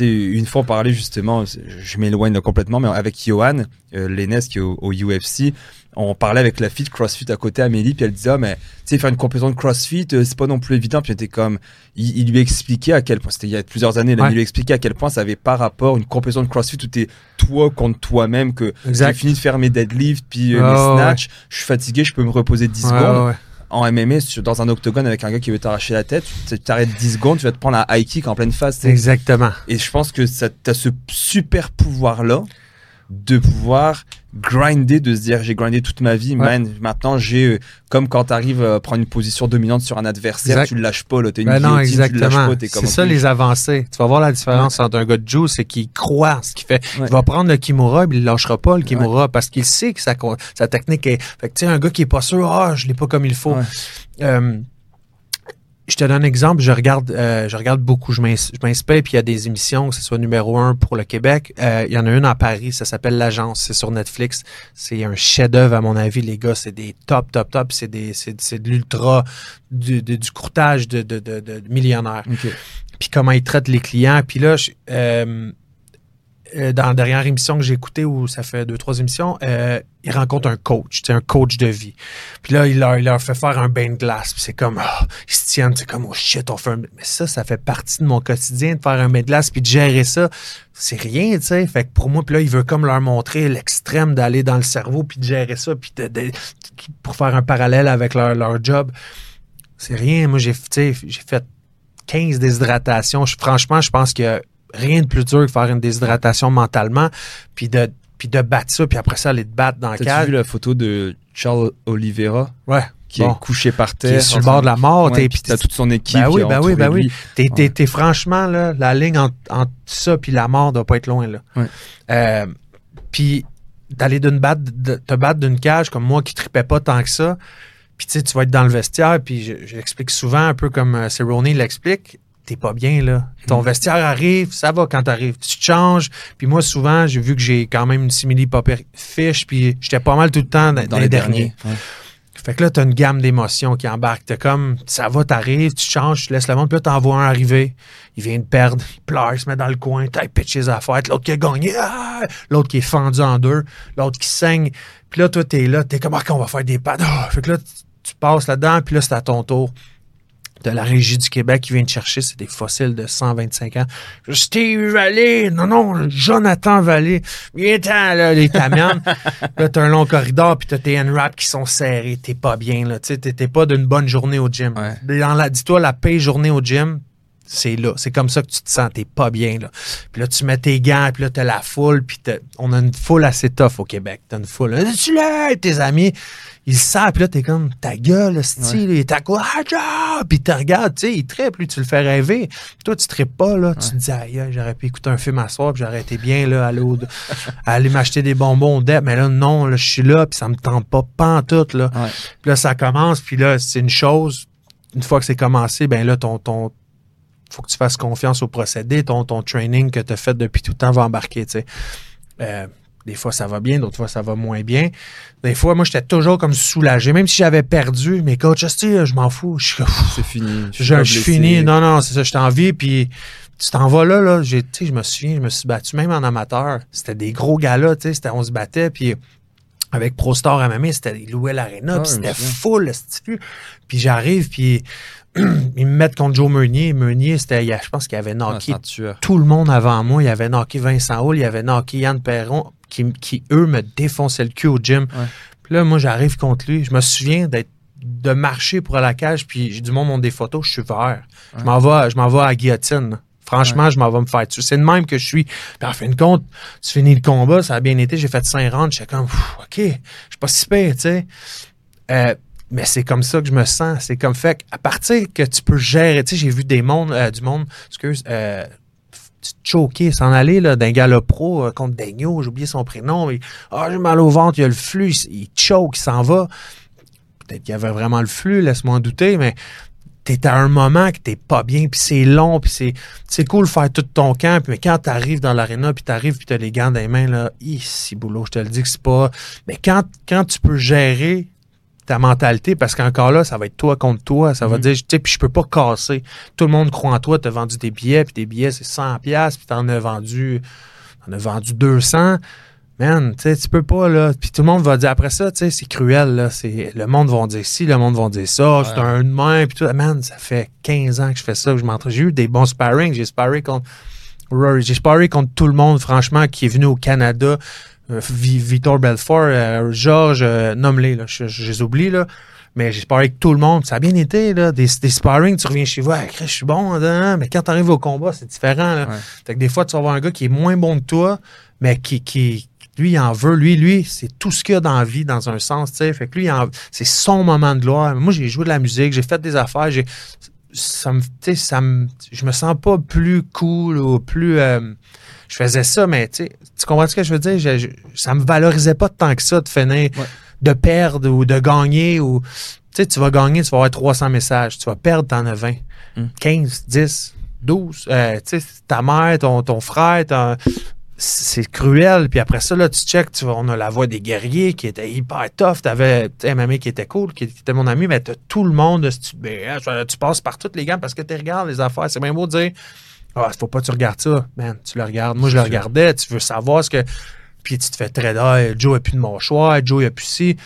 une fois on parlait justement, je m'éloigne complètement, mais avec Johan, euh, Lennes qui est au, au UFC, on parlait avec la fille de CrossFit à côté, Amélie, puis elle disait, ah, mais, tu sais, faire une compétition de CrossFit, euh, c'est pas non plus évident. Puis comme, il, il lui expliquait à quel point, c'était il y a plusieurs années, là, Ouais. il lui expliquait à quel point ça avait pas rapport, une compétition de CrossFit où t'es toi contre toi-même, que j'ai fini de faire mes deadlifts, puis euh, Ah, mes ouais. snatchs, je suis fatigué, je peux me reposer 10 Ouais, secondes. En MMA, dans un octogone avec un gars qui veut t'arracher la tête, tu t'arrêtes 10 secondes, tu vas te prendre un high kick en pleine face. Exactement. Et je pense que t'as ce super pouvoir-là de pouvoir grinder, de se dire j'ai grindé toute ma vie, Ouais. man. Maintenant, j'ai euh, comme quand t'arrives à prendre une position dominante sur un adversaire, Exact. tu le lâches pas, là. T'es une Ben non, guillotine, tu le lâches exactement. pas, C'est ça les avancées. Tu vas voir la différence entre un gars de Joe, c'est qu'il croit ce qu'il fait. Ouais. Il va prendre le Kimura, puis il lâchera pas le Kimura parce qu'il sait que sa, technique est. Fait que tu sais, un gars qui est pas sûr, ah, je l'ai pas comme il faut. Euh, je te donne un exemple, je regarde, euh, je regarde beaucoup, je m'ins- je m'inspire, puis il y a des émissions, que ce soit numéro un pour le Québec. Euh, il y en a une à Paris, ça s'appelle L'Agence, c'est sur Netflix. C'est un chef-d'œuvre à mon avis, les gars, c'est des top, top, top, c'est des, c'est, c'est de l'ultra, du, de- du courtage de, de, de, de millionnaires Ok. puis comment ils traitent les clients. Puis là, je- euh, euh, dans la dernière émission que j'ai écoutée, où ça fait deux, trois émissions, euh, il rencontre un coach, un coach de vie. Puis là, il leur, fait faire un bain de glace. Puis c'est comme, ah, ils se tiennent, c'est comme, oh shit, on fait un... Mais ça, ça fait partie de mon quotidien, de faire un bain de glace, puis de gérer ça. C'est rien, tu sais. Fait que pour moi, puis là, il veut comme leur montrer l'extrême d'aller dans le cerveau, puis de gérer ça, puis pour faire un parallèle avec leur, leur job. C'est rien. Moi, j'ai j'ai fait 15 déshydratations. Franchement, je pense a rien de plus dur que faire une déshydratation mentalement, puis de, puis de battre ça, puis après ça, aller te battre dans le cadre. vu la photo de Charles Oliveira? Ouais. qui Bon. est couché par Qui terre est sur le bord de la mort. Ouais, puis t'as toute son équipe. Ben oui, qui est ben oui, ben entourée de oui. T'es, t'es- Ouais. t'es franchement, là, la ligne entre, entre ça puis la mort doit pas être loin, là. Ouais. Euh, puis d'aller d'une batte, de, te battre d'une cage comme moi qui tripais pas tant que ça, puis tu sais, tu vas être dans le vestiaire, puis je, je l'explique souvent, un peu comme euh, Cerrone l'explique, t'es pas bien, là. Ton Mhm. vestiaire arrive, ça va quand t'arrives. Tu te changes, puis moi, souvent, j'ai vu que j'ai quand même une simili pas fiche, puis j'étais pas mal tout le temps dans, dans les derniers. Ouais. Fait que là, t'as une gamme d'émotions qui embarque. T'as comme, ça va, t'arrives, tu changes, tu laisses le monde, puis là, t'en vois un arriver. Il vient de perdre, il pleure, il se met dans le coin, t'as pitch ses affaires, l'autre qui a gagné, ah! l'autre qui est fendu en deux, l'autre qui saigne. Puis là, toi, t'es là, t'es comme, ah, on va faire des pattes. Ah! Fait que là, tu, tu passes là-dedans, puis là, c'est à ton tour de la Régie du Québec qui vient te chercher, c'est des fossiles de 125 ans. Steve Vallée, non, non, Jonathan Vallée, viens-t'en, là, les camions. là, t'as un long corridor, puis t'as tes N-Rap qui sont serrés, t'es pas bien, là, tu t'es t'es pas d'une bonne journée au gym. Ouais. Dans la, dis-toi, la paix journée au gym, c'est là. C'est comme ça que tu te sens, t'es pas bien, là. Puis là, tu mets tes gants, puis là, t'as la foule, puis t'as- on a une foule assez tough au Québec. T'as une foule. Là, tu l'as, tes amis, ils savent, puis là, t'es comme, ta gueule, style, il est à quoi? Ah! Puis tu regardes, tu sais, il trippe, lui, tu le fais rêver. Toi, tu tripes pas, là. Tu te dis, aïe, j'aurais pu écouter un film à soir, puis j'aurais été bien, là, aller, au- aller m'acheter des bonbons au. Mais là, non, là, je suis là, puis ça me tente pas, pantoute, là. Ouais. Puis là, ça commence, puis là, c'est une chose. Une fois que c'est commencé, ben là, ton, ton, faut que tu fasses confiance au procédé. Ton, ton training que tu as fait depuis tout le temps va embarquer, tu sais. Euh, des fois, ça va bien, d'autres fois, ça va moins bien. Des fois, moi, j'étais toujours comme soulagé. Même si j'avais perdu, mais coach, tu sais, je m'en fous. Je suis C'est fini. je, suis je fini. Non, non, c'est ça, je t'en vie. Puis tu t'en vas là, là. J'ai, tu sais, je me souviens, je me suis battu même en amateur. C'était des gros gars-là, tu sais. On se battait, puis avec ProStar à Mamie, c'était, ils louaient l'aréna, Ah, puis c'était full. Puis j'arrive, puis ils me mettent contre Joe Meunier. Meunier, c'était, je pense qu'il avait Ah, knocké tueur. tout le monde avant moi. Il y avait knocké Vincent Hull, il y avait knocké Yann Perron, qui, qui, eux, me défonçaient le cul au gym. Ouais. Puis là, moi, j'arrive contre lui. Je me souviens d'être de marcher pour aller à la cage, puis du monde montre des photos, je suis vert. Je m'en vais, je m'en vais à la guillotine. Franchement, je m'en vais me faire tuer. C'est de même que je suis. Puis en fin de compte, tu finis le combat, ça a bien été, j'ai fait 5 rounds, j'étais comme, OK, je suis pas si pire, tu sais. Euh, mais c'est comme ça que je me sens. C'est comme fait à partir que tu peux gérer, tu sais, j'ai vu des mondes, euh, du monde, excuse, euh, choquer, s'en aller là, d'un gala pro euh, contre Daigneault, j'ai oublié son prénom. Ah, j'ai mal au ventre, il y a le flux, il, choke, il s'en va. Peut-être qu'il y avait vraiment le flux, laisse-moi en douter, mais t'es à un moment que t'es pas bien, puis c'est long, puis c'est c'est cool faire tout ton camp, mais quand t'arrives dans l'aréna, puis t'arrives, puis t'as les gants dans les mains, là, ici, boulot, je te le dis que c'est pas... Mais quand, quand tu peux gérer ta mentalité, parce qu'encore là, ça va être toi contre toi, ça va Mhm. dire, tu sais, puis je peux pas casser. Tout le monde croit en toi, t'as vendu des billets, puis tes billets, c'est 100 pièces puis t'en as vendu, t'en as vendu 200. Man, tu sais, tu peux pas, là. Puis tout le monde va dire, après ça, tu sais, c'est cruel, là. Le monde va dire ci, le monde va dire ça, c'est un de main, puis tout. Man, ça fait 15 ans que je fais ça, que je m'entraîne. J'ai eu des bons sparring, j'ai sparé contre Rory, j'ai sparé contre tout le monde, franchement, qui est venu au Canada. Vi- Victor Belfort, euh, Georges, euh, nomme-les, là. Je, je les oublie, là. Mais j'ai sparé avec tout le monde. Ça a bien été, là. Des, des sparring, tu reviens chez vous, ah, je suis bon, hein, mais quand tu arrives au combat, c'est différent, là. Ouais. Fait que des fois, tu vas avoir un gars qui est moins bon que toi, mais qui, qui lui, il en veut. Lui, lui, c'est tout ce qu'il y a dans la vie, dans un sens, tu sais. Fait que lui, c'est son moment de gloire. Moi, j'ai joué de la musique, j'ai fait des affaires, j'ai, ça me, tu sais, ça me, je me sens pas plus cool ou plus, euh, je faisais ça, mais tu sais, tu comprends ce que je veux dire? Je- je- ça me valorisait pas tant que ça de finir, Ouais. de perdre ou de gagner ou, tu sais, tu vas gagner, tu vas avoir 300 messages. Tu vas perdre, t'en as 20. Mm. 15, 10, 12. Euh, tu sais, ta mère, ton, ton frère, ton- c'est cruel. Puis après ça, là, tu check, tu vois, on a la voix des guerriers qui était hyper tough. T'avais mamie qui était cool, qui était mon ami, mais t'as tout le monde. Tu, tu passes par toutes les gammes parce que tu regardes les affaires. C'est bien beau de dire Ah, faut pas que tu regardes ça. Man, tu le regardes. Moi, je le regardais. Tu veux savoir ce que. Puis tu te fais très ah, Joe a plus de mâchoire, Joe a plus ci.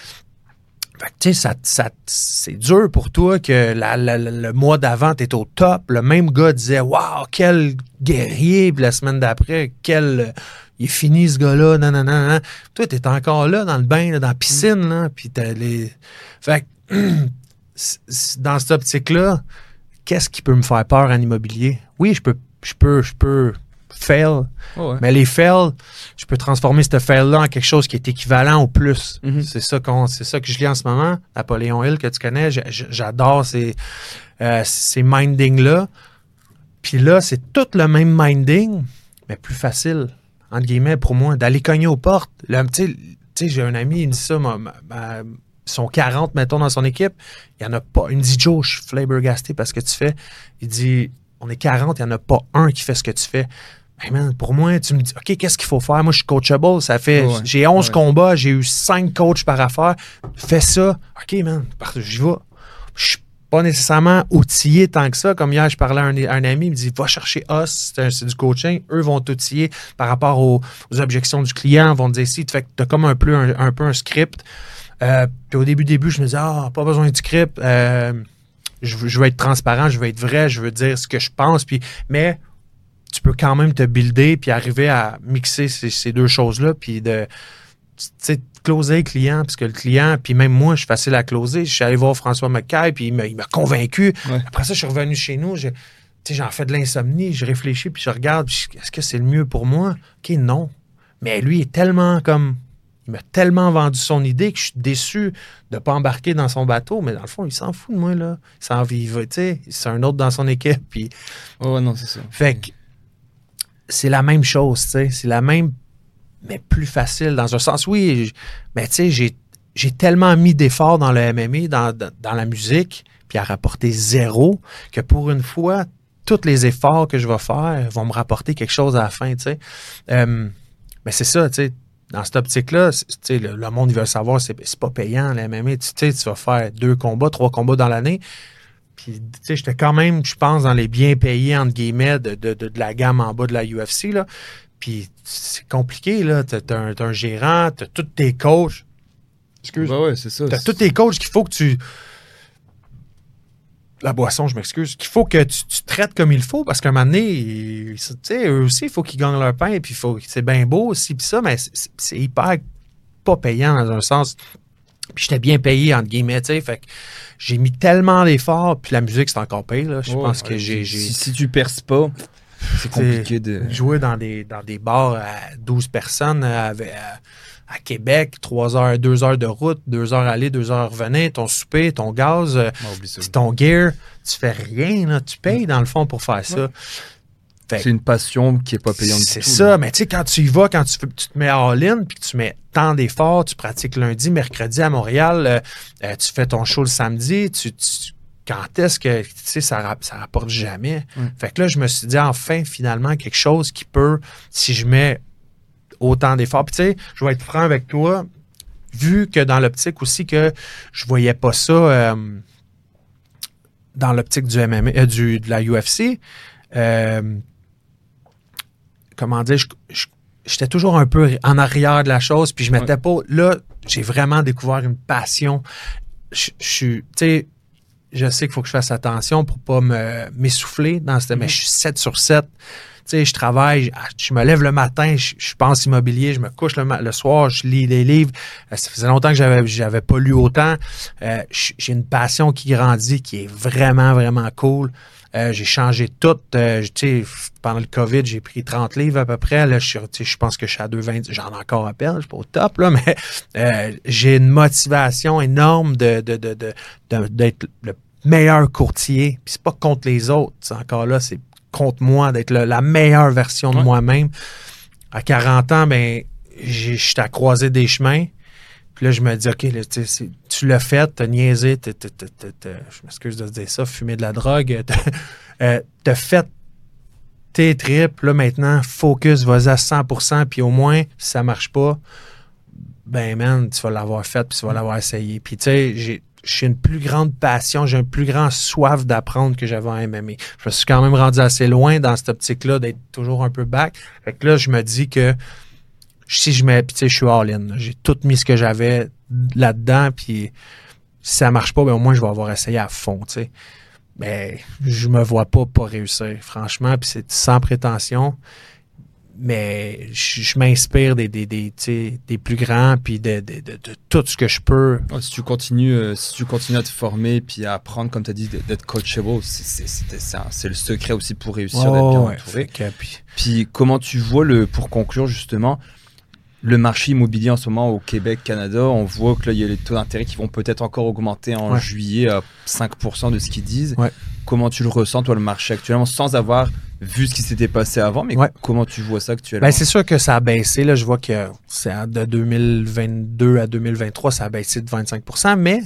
Fait que, tu sais, ça, ça, c'est dur pour toi que la- la- la- le mois d'avant, t'es au top. Le même gars disait, waouh, quel guerrier. Puis la semaine d'après, quel, il est fini ce gars-là. Non, non, non, non. Toi, t'es encore là, dans le bain, là, dans la piscine, là. Puis t'as les. Fait que, dans cette optique-là, qu'est-ce qui peut me faire peur en immobilier? Oui, je peux, je peux, je peux fail. Oh, ouais. Mais les fails, je peux transformer ce fail-là en quelque chose qui est équivalent au plus. Mhm. C'est ça qu'on, c'est ça que je lis en ce moment. Napoléon Hill que tu connais, j'adore ces, euh, ces mindings-là. Puis là, c'est tout le même minding, mais plus facile, entre guillemets, pour moi, d'aller cogner aux portes. Là, tu sais- j'ai un ami, il me dit ça, ma- ma- ma- ils sont 40, mettons, dans son équipe. Il n'y en a pas. Il me dit, Joe, je suis flabbergasté parce que tu fais. Il dit, on est 40, il n'y en a pas un qui fait ce que tu fais. Hey man, pour moi, tu me dis, OK, qu'est-ce qu'il faut faire? Moi, je suis coachable. Ça fait, Ouais. j'ai 11 Ouais. combats, j'ai eu 5 coachs par affaire. Fais ça. OK, man, j'y vais. Je suis pas nécessairement outillé tant que ça. Comme hier, je parlais à un, à un ami, il me dit, va chercher us, c'est du coaching. Eux vont t'outiller par rapport aux, aux objections du client, vont te dire si. Fait que t'as comme un peu un, un peu un script. Euh, puis au début, début, je me disais, ah, pas besoin de script. Euh, je, veux- je veux être transparent, je veux être vrai, je veux dire ce que je pense. Puis, mais tu peux quand même te builder puis arriver à mixer ces, ces deux choses-là. Puis de, closer le client, parce que le client, puis même moi, je suis facile à closer. Je suis allé voir François McKay, puis il m'a, il convaincu. Ouais. Après ça, je suis revenu chez nous. je- tu sais, j'en fais de l'insomnie, je réfléchis, puis je regarde, est-ce que c'est le mieux pour moi? OK, non. Mais lui est tellement comme. Il m'a tellement vendu son idée que je suis déçu de ne pas embarquer dans son bateau. Mais dans le fond, il s'en fout de moi, là. Il s'en vive, tu sais. C'est un autre dans son équipe, puis Oh, non, c'est ça. fait que c'est la même chose, tu sais. C'est la même, mais plus facile dans un sens. Oui, mais tu sais, j'ai, j'ai tellement mis d'efforts dans le MMA, dans, dans, dans la musique, puis à rapporter zéro, que pour une fois, tous les efforts que je vais faire vont me rapporter quelque chose à la fin, tu sais. Euh, mais c'est ça, tu sais. Dans cette optique-là, le, le monde, il veut savoir, c'est, pas payant, le MMA. Tu sais, tu vas faire deux combats, trois combats dans l'année. Puis, tu sais, j'étais quand même, je pense, dans les bien payés, entre guillemets, de, de, de, de la gamme en bas de la UFC, là. Puis, c'est compliqué, là. T'as, un, un gérant, t'as tous tes coachs. Excuse. Ouais, ouais, c'est ça. T'as tous tes coachs qu'il faut que tu. La boisson, je m'excuse. Qu'il faut que tu, tu traites comme il faut parce qu'à un moment donné, ils- tu sais, eux aussi, il faut qu'ils gagnent leur pain. Puis, il faut, c'est bien beau aussi, puis ça, mais c'est, hyper pas payant dans un sens. Puis, j'étais bien payé, entre guillemets, tu sais. Fait que j'ai mis tellement d'efforts. Puis, la musique, c'est encore payé, là. Je pense que j'ai. Si, tu perces pas, c'est compliqué de. joué dans des, dans des bars à 12 personnes avec- à, à Québec, 3 heures, 2 heures de route, 2 heures aller, 2 heures revenir, ton souper, ton gaz, euh, Ah, puis ton gear, tu fais rien, là, tu payes dans le fond pour faire ça. C'est une passion qui est pas payante c'est ça, mais tu sais, quand tu y vas, quand tu, tu te mets all-in, puis que tu mets tant d'efforts, tu pratiques lundi, mercredi à Montréal, euh, euh, tu fais ton show le samedi, tu, tu- quand est-ce que, tu sais, ça, ça rapporte jamais. Fait que là, je me suis dit, enfin, finalement, quelque chose qui peut, si je mets autant d'efforts, puis tu sais, je vais être franc avec toi, vu que dans l'optique aussi que je voyais pas ça euh, dans l'optique du MMA, euh, du, de la UFC, euh, comment dire, j'étais toujours un peu en arrière de la chose, puis je m'étais pas. Là, j'ai vraiment découvert une passion. Je suis, tu sais, je sais qu'il faut que je fasse attention pour pas me m'essouffler dans cette. Mais je suis 7 sur 7. Sais, je travaille, je, je me lève le matin, je, je pense immobilier, je me couche le, le soir, je lis des livres. Euh, Ça faisait longtemps que j'avais j'avais pas lu autant. Euh, j'ai une passion qui grandit, qui est vraiment, vraiment cool. Euh, j'ai changé tout. Euh, pendant le COVID, j'ai pris 30 livres à peu près. Là, je, je pense que je suis à 2,20. J'en ai encore à peine, je suis pas au top, là, mais euh, j'ai une motivation énorme de, de, de, de- de- d'être le meilleur courtier. Puis c'est pas contre les autres. Encore là, c'est contre moi, d'être la meilleure version de Ouais. moi-même. À 40 ans, ben, j'étais à croiser des chemins. Puis là, je me dis, OK, là, tu l'as fait, t'as niaisé, t'as- je m'excuse de dire ça, fumer de la drogue, t'as euh, t'as fait tes tripes, là, maintenant, focus, vas-y à 100%, puis au moins, si ça marche pas, ben, man, tu vas l'avoir fait, puis tu vas l'avoir essayé. Puis, tu sais, j'ai j'ai une plus grande passion, j'ai un plus grand soif d'apprendre que j'avais en MMA. Je me suis quand même rendu assez loin dans cette optique-là d'être toujours un peu back. Fait que là, je me dis que si je mets, tu sais, je suis all-in. J'ai tout mis ce que j'avais là-dedans, puis si ça marche pas, ben au moins je vais avoir essayé à fond, tu sais. Mais je me vois pas pas réussir, franchement, puis c'est sans prétention. Mais je, je m'inspire des, des, des, des plus grands, puis de, de, de, de tout ce que je peux. Si tu continues, euh, si tu continues à te former puis à apprendre, comme tu as dit, d'être- coachable, c'est- le secret aussi pour réussir d'être bien Oh, ouais, entouré. fait que, puis- Puis comment tu vois le, pour conclure justement, le marché immobilier en ce moment au Québec, Canada, on voit que là il y a les taux d'intérêt qui vont peut-être encore augmenter en Ouais. juillet à 5% de ce qu'ils disent. Ouais. Comment tu le ressens toi le marché actuellement sans avoir vu ce qui s'était passé avant, mais Ouais. comment tu vois ça actuellement? Ben, c'est sûr que ça a baissé. Là, je vois que c'est de 2022 à 2023, ça a baissé de 25% mais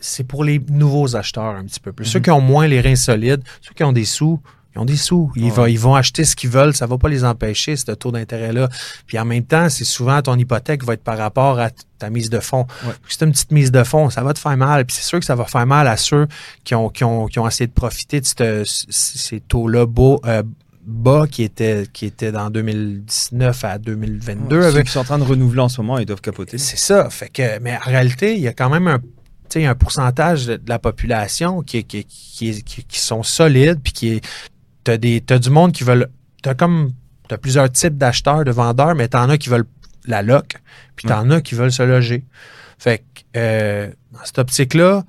c'est pour les nouveaux acheteurs un petit peu plus. Ceux Mhm. qui ont moins les reins solides, ceux qui ont des sous, Ils ont des sous. Ils, Ouais. vont, ils vont acheter ce qu'ils veulent. Ça va pas les empêcher, ce taux d'intérêt-là. Puis en même temps, c'est souvent ton hypothèque va être par rapport à ta mise de fonds. Ouais. C'est une petite mise de fonds, ça va te faire mal. Puis c'est sûr que ça va faire mal à ceux qui ont, qui ont, qui ont essayé de profiter de cette- ces taux-là beaux, euh, bas qui étaient, qui dans 2019 à 2022. Ceux avec- qui sont en train de renouveler en ce moment, ils doivent capoter. c'est ça. Fait que, mais en réalité, il y a quand même un, un pourcentage de, la population qui, qui, qui- qui sont solides, puis qui est, t'as des, t'as du monde qui veulent, t'as comme, t'as plusieurs types d'acheteurs, de vendeurs, mais t'en as qui veulent la loc, puis t'en as qui veulent se loger. Fait que, euh, dans cette optique-là,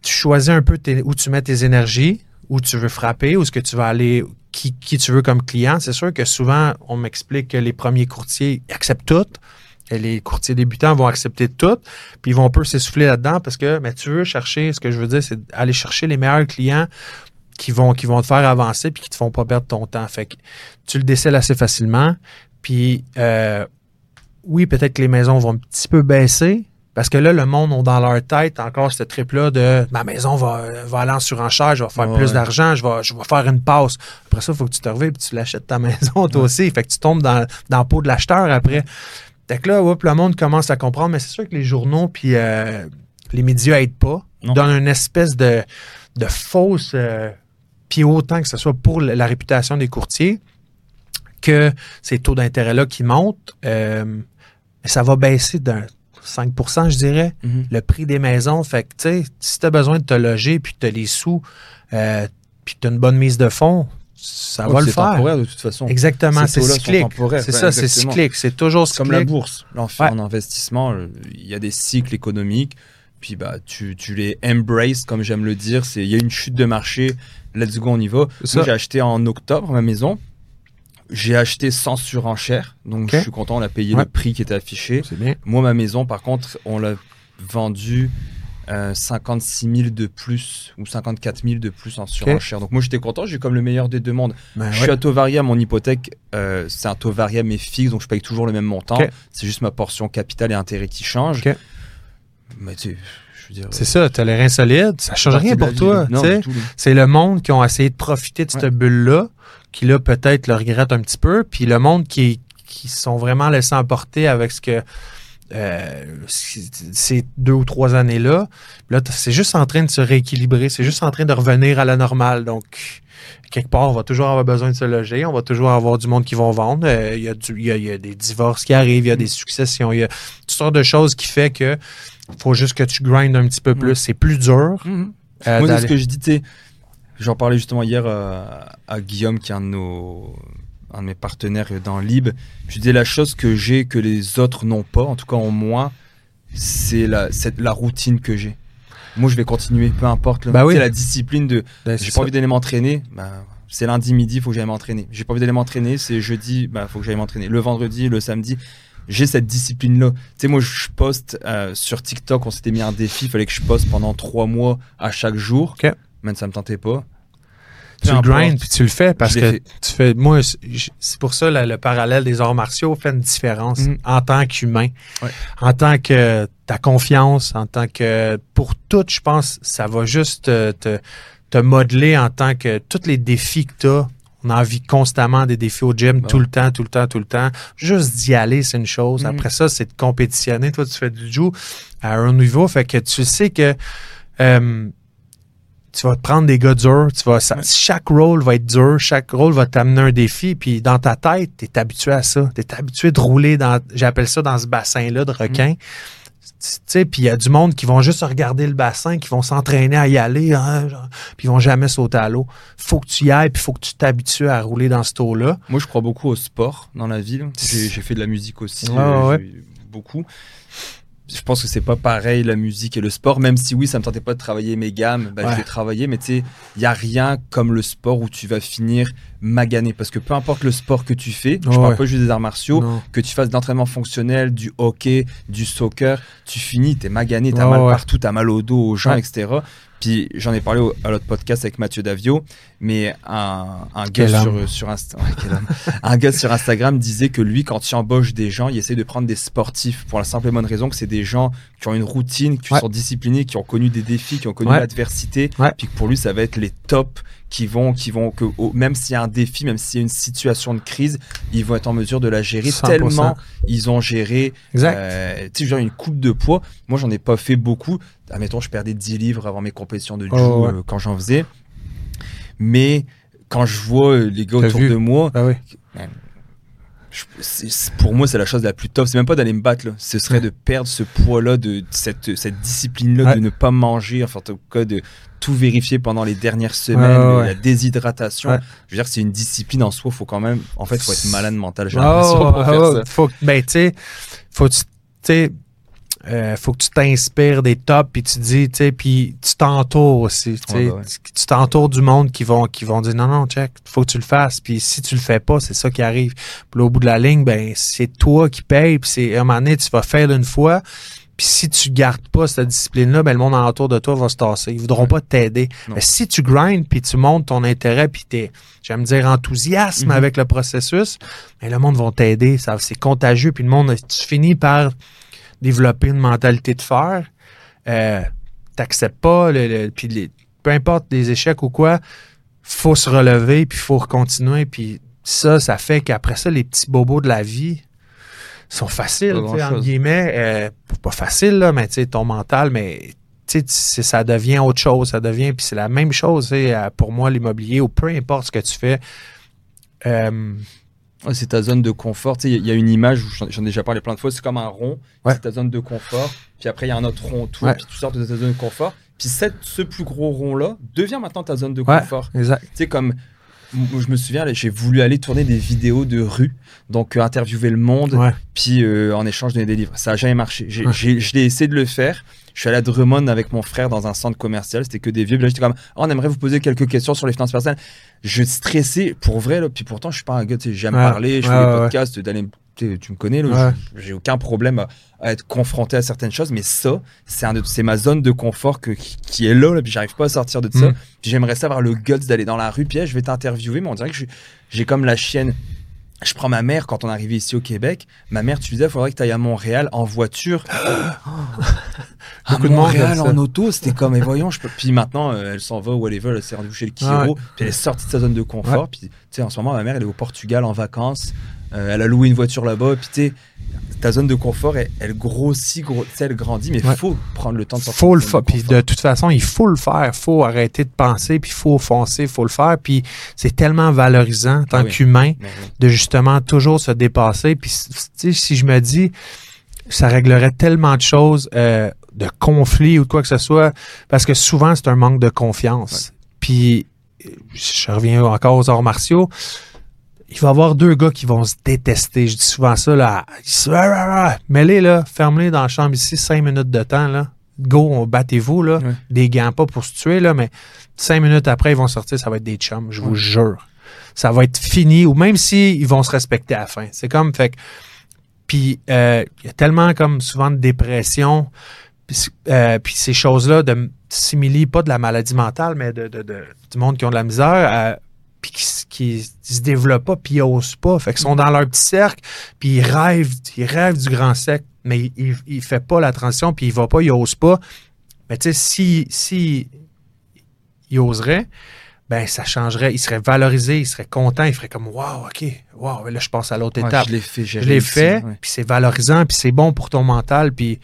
tu choisis un peu tes- où tu mets tes énergies, où tu veux frapper, où est-ce que tu vas aller, qui, qui tu veux comme client. C'est sûr que souvent, on m'explique que les premiers courtiers acceptent tout. Et les courtiers débutants vont accepter tout, puis ils vont un peu s'essouffler là-dedans parce que mais tu veux chercher, ce que je veux dire, c'est aller chercher les meilleurs clients qui vont, qui vont te faire avancer puis qui te font pas perdre ton temps. Fait que tu le décèles assez facilement. Puis euh, oui, peut-être que les maisons vont un petit peu baisser. Parce que là, le monde ont dans leur tête encore ce trip-là de ma maison va, va aller en surenchère, je vais faire Ouais, plus d'argent, je vais, je vais faire une passe. Après ça, il faut que tu te revives et tu l'achètes ta maison toi aussi. Fait que tu tombes dans, dans le pot de l'acheteur après. Fait que là, hop, le monde commence à comprendre, mais c'est sûr que les journaux puis euh, les médias aident pas. Ils donnent une espèce de, de fausse. euh, puis autant que ce soit pour la, réputation des courtiers, que ces taux d'intérêt-là qui montent, euh, ça va baisser d'un 5% je dirais, Mhm. le prix des maisons. Fait que, tu sais, si tu as besoin de te loger, puis tu as les sous, euh, puis tu as une bonne mise de fonds, ça Ouais, va le c'est faire. temporaire de toute façon. Exactement, Ces c'est cyclique. C'est ça, c'est cyclique. C'est toujours C'est comme la cyclique. bourse. Là, en, fait, Ouais. en investissement, euh, il y a des cycles économiques. Puis bah, tu, tu les embraces, comme j'aime le dire. C'est il y a une chute de marché. Let's go, on y va. Ça. j'ai acheté en octobre ma maison. J'ai acheté sans surenchère. Donc, je suis content. On a payé Ouais. le prix qui était affiché. Bien. Moi, ma maison, par contre, on l'a vendue euh, 56 000 de plus ou 54 000 de plus en surenchère. Donc, moi, j'étais content. J'ai comme le meilleur des deux mondes. Ben, Je ouais. suis à taux variable, mon hypothèque, euh, c'est un taux variable mais fixe, donc je paye toujours le même montant. C'est juste ma portion capital et intérêt qui change. Ok. Mais tu je veux dire. C'est ça, tu as les reins solides, ça change rien pour toi. C'est le monde qui ont essayé de profiter de cette Ouais. bulle-là, qui là peut-être le regrette un petit peu, puis le monde qui, qui sont vraiment laissés emporter avec ce que euh, ces deux ou trois années-là. Là, c'est juste en train de se rééquilibrer, c'est juste en train de revenir à la normale. Donc, quelque part, on va toujours avoir besoin de se loger, on va toujours avoir du monde qui vont vendre. Euh, Il y, a y a- il y a des divorces qui arrivent, il y a des successions, il y a toutes sortes de choses qui fait que faut juste que tu grindes un petit peu plus. Ouais. C'est plus dur. Mhm. euh, Moi, c'est d'aller- ce que je dis, tu sais, j'en parlais justement hier euh, à Guillaume, qui est un de, nos, un de mes partenaires dans Lib. Je disais la chose que j'ai que les autres n'ont pas, en tout cas en moi, c'est la, c'est la routine que j'ai. Moi, je vais continuer, peu importe. Bah oui. la discipline de Ben, J'ai c'est pas envie d'aller m'entraîner. Bah, c'est lundi midi, il faut que j'aille m'entraîner. J'ai pas envie d'aller m'entraîner, c'est jeudi, bah faut que j'aille m'entraîner. Le vendredi, le samedi, j'ai cette discipline là. Tu sais moi je poste euh, sur TikTok, on s'était mis un défi, il fallait que je poste pendant trois mois à chaque jour. Mais ça me tentait pas. tu le grindes puis tu le fais parce que fait. tu fais moi c'est pour ça le, le parallèle des arts martiaux fait une différence Mhm. en tant qu'humain Ouais. en tant que ta confiance en tant que pour tout je pense ça va juste te, te, te modeler en tant que tous les défis que tu as on a envie constamment des défis au gym Ouais. tout le temps, tout le temps, tout le temps. Juste d'y aller, c'est une chose. Mhm. Après ça, c'est de compétitionner. Toi, tu fais du jiu à un niveau. Fait que tu sais que euh, tu vas te prendre des gars durs. Tu vas, ça- Ouais. Chaque rôle va être dur. Chaque rôle va t'amener un défi. Puis dans ta tête, tu es habitué à ça. Tu es habitué de rouler dans, j'appelle ça dans ce bassin-là de requin. Sais, puis il y a du monde qui vont juste regarder le bassin, qui vont s'entraîner à y aller, hein, puis ils vont jamais sauter à l'eau. Faut que tu y ailles, puis faut que tu t'habitues à rouler dans cette eau-là. Moi je crois beaucoup au sport dans la ville. J'ai fait de la musique aussi, euh, ouais. beaucoup. Je pense que c'est pas pareil la musique et le sport, même si oui, ça me tentait pas de travailler mes gammes, bah, Ouais. je vais travailler, mais tu sais, il y a rien comme le sport où tu vas finir magané. Parce que peu importe le sport que tu fais, je parle ouais. pas juste des arts martiaux, Non. que tu fasses d'entraînement fonctionnel, du hockey, du soccer, tu finis, t'es magané, t'as Ouais, mal ouais. partout, t'as mal au dos, aux jambes, Ouais. etc. Puis j'en ai parlé au- à l'autre podcast avec Mathieu Davio, mais un, un gars sur, sur Insta- ouais, un gars sur Instagram disait que lui, quand il embauche des gens, il essaie de prendre des sportifs pour la simple et bonne raison que c'est des gens qui ont une routine, qui Ouais. sont disciplinés, qui ont connu des défis, qui ont connu Ouais. l'adversité, puis que pour lui, ça va être les top qui vont, qui vont que même s'il y a un défi, même s'il y a une situation de crise, ils vont être en mesure de la gérer 100%. tellement ils ont géré Exact. euh, tu sais, genre une coupe de poids. Moi, j'en ai pas fait beaucoup. Admettons, je perdais 10 livres avant mes compétitions de judo Oh, ouais. euh, quand j'en faisais. Mais quand je vois euh, les gars autour vu? de moi, Ah oui. je- pour moi, c'est la chose la plus top. C'est même pas d'aller me battre. là. Ce serait de perdre ce poids-là, de, cette, cette discipline-là, Ouais. de ne pas manger, enfin, en tout cas, de tout vérifier pendant les dernières semaines, ouais, la déshydratation. Je veux dire, c'est une discipline en soi. Faut quand même, en fait, faut être malade mental. J'ai Oh, pour faire ça. Faut, ben, tu sais, faut tu sais, euh, faut que tu t'inspires des tops puis tu dis, tu sais, puis tu t'entoures aussi. Ouais, bah ouais. Tu- t'entoures du monde qui vont, qui vont dire non, non, check, faut que tu le fasses. Puis si tu le fais pas, c'est ça qui arrive. Puis au bout de la ligne, ben, c'est toi qui paye. Puis c'est, à un moment donné, tu vas faire une fois. Puis si tu gardes pas cette discipline-là, ben, le monde autour de toi va se tasser. Ils voudront Ouais. pas t'aider. Mais si tu grindes puis tu montes ton intérêt puis t'es, j'aime dire, enthousiasme Mhm. avec le processus, mais le monde va t'aider. Ça, c'est contagieux. Puis le monde, tu finis par développer une mentalité de faire. Euh, T'acceptes pas, le, le- puis les- peu importe les échecs ou quoi, faut se relever puis faut continuer. Puis ça, ça fait qu'après ça, les petits bobos de la vie sont faciles, entre guillemets. Euh, pas facile, là, mais tu sais, ton mental, mais tu sais, c'est- ça devient autre chose. Ça devient, puis c'est la même chose, tu sais, pour moi, l'immobilier, ou peu importe ce que tu fais. Euh, Ouais, c'est ta zone de confort. Il y, a une image où j'en ai déjà parlé plein de fois. C'est comme un rond. Ouais. C'est ta zone de confort. Puis après, il y a un autre rond autour. Ouais. Puis tu sors de ta zone de confort. Puis cette, ce plus gros rond-là devient maintenant ta zone de confort. sais, comme je me souviens, j'ai voulu aller tourner des vidéos de rue. Donc, euh, interviewer le monde. Puis euh, en échange, donner des livres. Ça n'a jamais marché. J'ai- Je l'ai essayé de le faire. Je suis allé à Drummond avec mon frère dans un centre commercial. C'était que des vieux. Puis là, j'étais comme, oh, on aimerait vous poser quelques questions sur les finances personnelles. Je stressais pour vrai. Là. Puis pourtant, je suis pas un gars, j'aime Ouais. parler, je fais des podcasts, d'aller. Tu me connais, Ouais. j'ai- aucun problème à, à être confronté à certaines choses, mais ça, c'est ma zone de confort que, qui, est là, là puis j'arrive pas à sortir de ça. Mm. Puis j'aimerais ça avoir le guts d'aller dans la rue, puis hey, je vais t'interviewer, mais on dirait que j'ai comme la chienne. Je prends ma mère quand on arrivé ici au Québec. Ma mère, tu disais, il faudrait que tu ailles à Montréal en voiture. à Beaucoup de monde Montréal en auto, c'était comme, et voyons, je peux. Puis maintenant, euh, elle s'en va où elle veut, elle s'est rendue chez le Kiro, Ah ouais. puis elle est sortie de sa zone de confort. Puis, tu sais, en ce moment, ma mère, elle est au Portugal en vacances. Euh, elle a loué une voiture là-bas. Puis, tu sais, ta zone de confort, elle, elle grossit, gros, elle grandit, mais il Ouais. faut prendre le temps de sortir. faut le faire. Puis de toute façon, il faut le faire. faut arrêter de penser, puis il faut foncer, il faut le faire. Puis c'est tellement valorisant, en tant Ah oui. qu'humain, oui. de justement toujours se dépasser. Puis si je me dis, ça réglerait tellement de choses, euh, de conflits ou de quoi que ce soit, parce que souvent, c'est un manque de confiance. Puis euh, je reviens encore aux arts martiaux. Il va y avoir deux gars qui vont se détester. Je dis souvent ça, là. Ah, ah, ah. Mets-les, là. Ferme-les dans la chambre ici, cinq minutes de temps, là. Go, on battez-vous, là. Ouais. Des gants pas pour se tuer, là, mais cinq minutes après, ils vont sortir, ça va être des chums, je vous jure. Ça va être fini, ou même si ils vont se respecter à la fin. C'est comme, fait Puis, euh, il y a tellement, comme, souvent de dépression, puis, euh, puis ces choses-là de simili pas de la maladie mentale, mais de, de- de- du monde qui ont de la misère, euh, puis qui, qui, se développent pas, puis ils osent pas. Fait qu'ils sont dans leur petit cercle, puis ils rêvent, ils rêvent du grand cercle, mais il, il, il fait pas la transition, puis il va pas, il ose pas. Mais tu sais, si, si il oserait, ben ça changerait, il serait valorisé, il serait content, il ferait comme wow, ok, wow, là je passe à l'autre Ouais, étape. je l'ai fait, j'ai Je l'ai fait, ouais. puis c'est valorisant, puis c'est bon pour ton mental, puis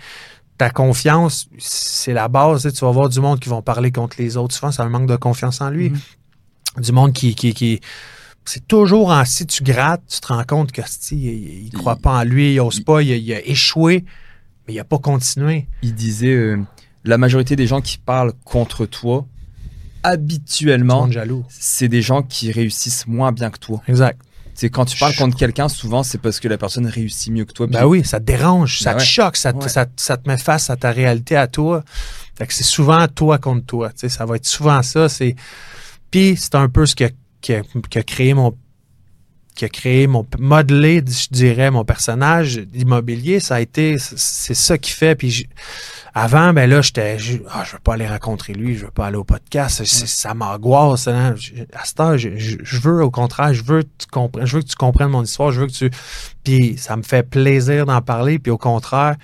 ta confiance, c'est la base. tu vas voir du monde qui vont parler contre les autres. Souvent, c'est un manque de confiance en lui. Mhm. Du monde qui... qui, qui c'est toujours en si tu grattes, tu te rends compte que il, il croit pas en lui, il ose il- pas, il, a- il a échoué, mais il a pas continué. il disait euh, la majorité des gens qui parlent contre toi, Le habituellement, c'est des gens qui réussissent moins bien que toi. Exact. C'est quand tu parles contre quelqu'un, souvent c'est parce que la personne réussit mieux que toi. Ben oui, ça te dérange, ça Ben te ouais. choque, ça te, Ouais. ça, te- ça te met face à ta réalité, à toi. Fait que c'est souvent toi contre toi. Ça va être souvent ça. C'est puis c'est un peu ce qui a, qui a- qui a créé mon qui a créé mon modelé, je dirais, mon personnage immobilier. Ça a été c'est- ça qui fait. Puis avant, ben là, j'étais, je, ah, je veux pas aller rencontrer lui, je veux pas aller au podcast. Ça m'angoisse. hein. À cette heure, je, je- je veux au contraire, je veux que tu comprennes, je veux que tu comprennes mon histoire, je veux que tu puis ça me fait plaisir d'en parler. Puis au contraire,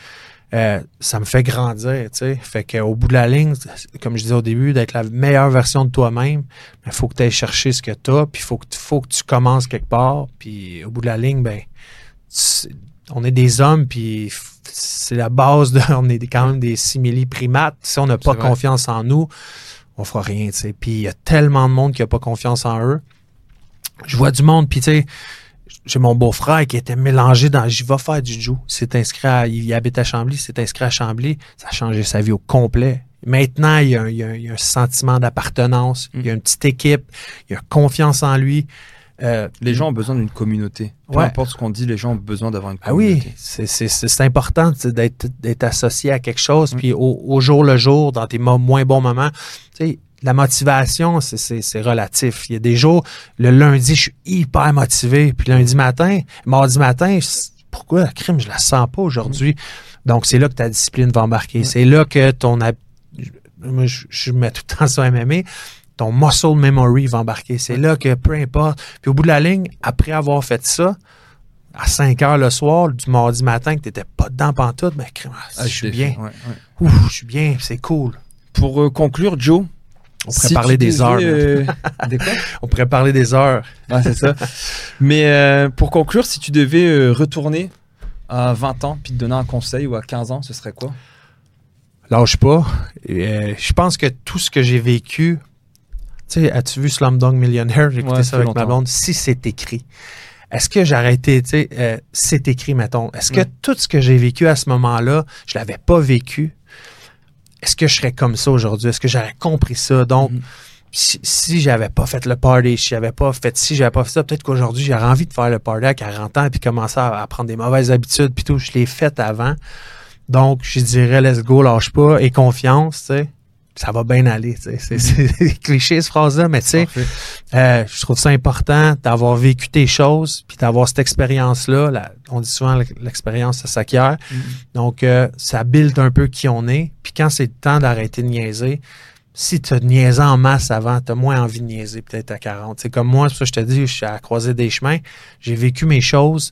euh, ça me fait grandir, tu sais. Fait qu'au bout de la ligne, comme je disais au début, d'être la meilleure version de toi-même, il faut que tu ailles chercher ce que tu as, puis il faut que, faut que tu commences quelque part, puis au bout de la ligne, ben, tu- on est des hommes, puis c'est la base de, on est quand même des simili primates. Si on n'a pas confiance en nous, on fera rien, tu sais. Puis il y a tellement de monde qui a pas confiance en eux. Je vois du monde, puis tu sais, j'ai mon beau-frère qui était mélangé dans j'y vais faire du jiu. Il s'est inscrit à, il habite à Chambly, il s'est inscrit à Chambly, ça a changé sa vie au complet. Maintenant, il y a un, il y a un- il y a un sentiment d'appartenance, il y a une petite équipe, il y a confiance en lui. Euh, Les gens ont besoin d'une communauté. Peu Ouais. importe ce qu'on dit, les gens ont besoin d'avoir une Ah oui, communauté. c'est- c'est c'est- c'est important d'être associé à quelque chose, Mm. puis au, au jour le jour, dans tes mo- moins bons moments. Tu sais, la motivation, c'est- relatif. Il y a des jours, le lundi, je suis hyper motivé, puis lundi matin, mardi matin, pourquoi la crime, je la sens pas aujourd'hui? Donc, c'est là que ta discipline va embarquer. C'est là que ton... Moi, je, je mets tout le temps sur MMA. Ton muscle memory va embarquer. C'est là que peu importe. Puis au bout de la ligne, après avoir fait ça, à 5 heures le soir, du mardi matin, que tu n'étais pas dedans pantoute, ben, crime, Ah, je suis bien. ouais, ouais. Ouf, je suis bien, c'est cool. Pour euh, conclure, Joe, On pourrait si parler des heures. man. euh, des quoi On pourrait parler des heures. C'est ça. Mais euh, pour conclure, si tu devais euh, retourner à 20 ans puis te donner un conseil ou à 15 ans, ce serait quoi? Lâche pas. Euh, je pense que tout ce que j'ai vécu, tu sais, as-tu vu Slumdog Millionaire? J'ai écouté Ouais, ça avec ma blonde. Si c'est écrit, est-ce que j'aurais été, tu sais, euh, c'est écrit, mettons. Est-ce que Ouais. tout ce que j'ai vécu à ce moment-là, je l'avais pas vécu? Est-ce que je serais comme ça aujourd'hui? Est-ce que j'aurais compris ça? Donc, Mhm. si, si j'avais pas fait le party, si j'avais pas fait ci, j'avais pas fait ça, peut-être qu'aujourd'hui, j'aurais envie de faire le party à 40 ans puis commencer à, à prendre des mauvaises habitudes puis tout. Je l'ai fait avant. Donc, je dirais, let's go, lâche pas et confiance, tu sais. Ça va bien aller, tu sais. C'est- cliché, cette phrase-là, mais tu sais, euh, je trouve ça important d'avoir vécu tes choses puis d'avoir cette expérience-là. On dit souvent l'ex- l'expérience, ça s'acquiert. Mhm. Donc, euh, ça build un peu qui on est. Puis quand c'est le temps d'arrêter de niaiser, si tu as niaisé en masse avant, tu as moins envie de niaiser peut-être à 40. C'est comme moi, ça je te dis, je suis à la croisée des chemins. J'ai vécu mes choses.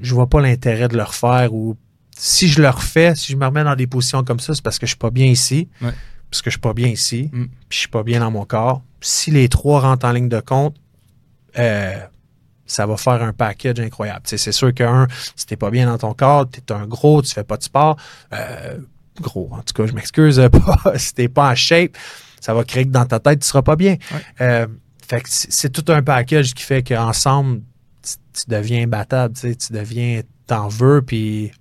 Je vois pas l'intérêt de le refaire ou si je le refais, si je me remets dans des positions comme ça, c'est parce que je suis pas bien ici. Ouais. Parce que je suis pas bien ici. Mm. Puis je suis pas bien dans mon corps. Si les trois rentrent en ligne de compte, euh, ça va faire un package incroyable. C'est sûr qu'un, si t'es pas bien dans ton corps, t'es un gros, tu fais pas de sport, euh, gros, en tout cas, je m'excuse pas, si t'es pas en shape, ça va créer que dans ta tête, tu seras pas bien. Ouais. Euh, fait que c'est tout un package qui fait qu'ensemble, tu, tu deviens sais, tu deviens, t'en veux, puis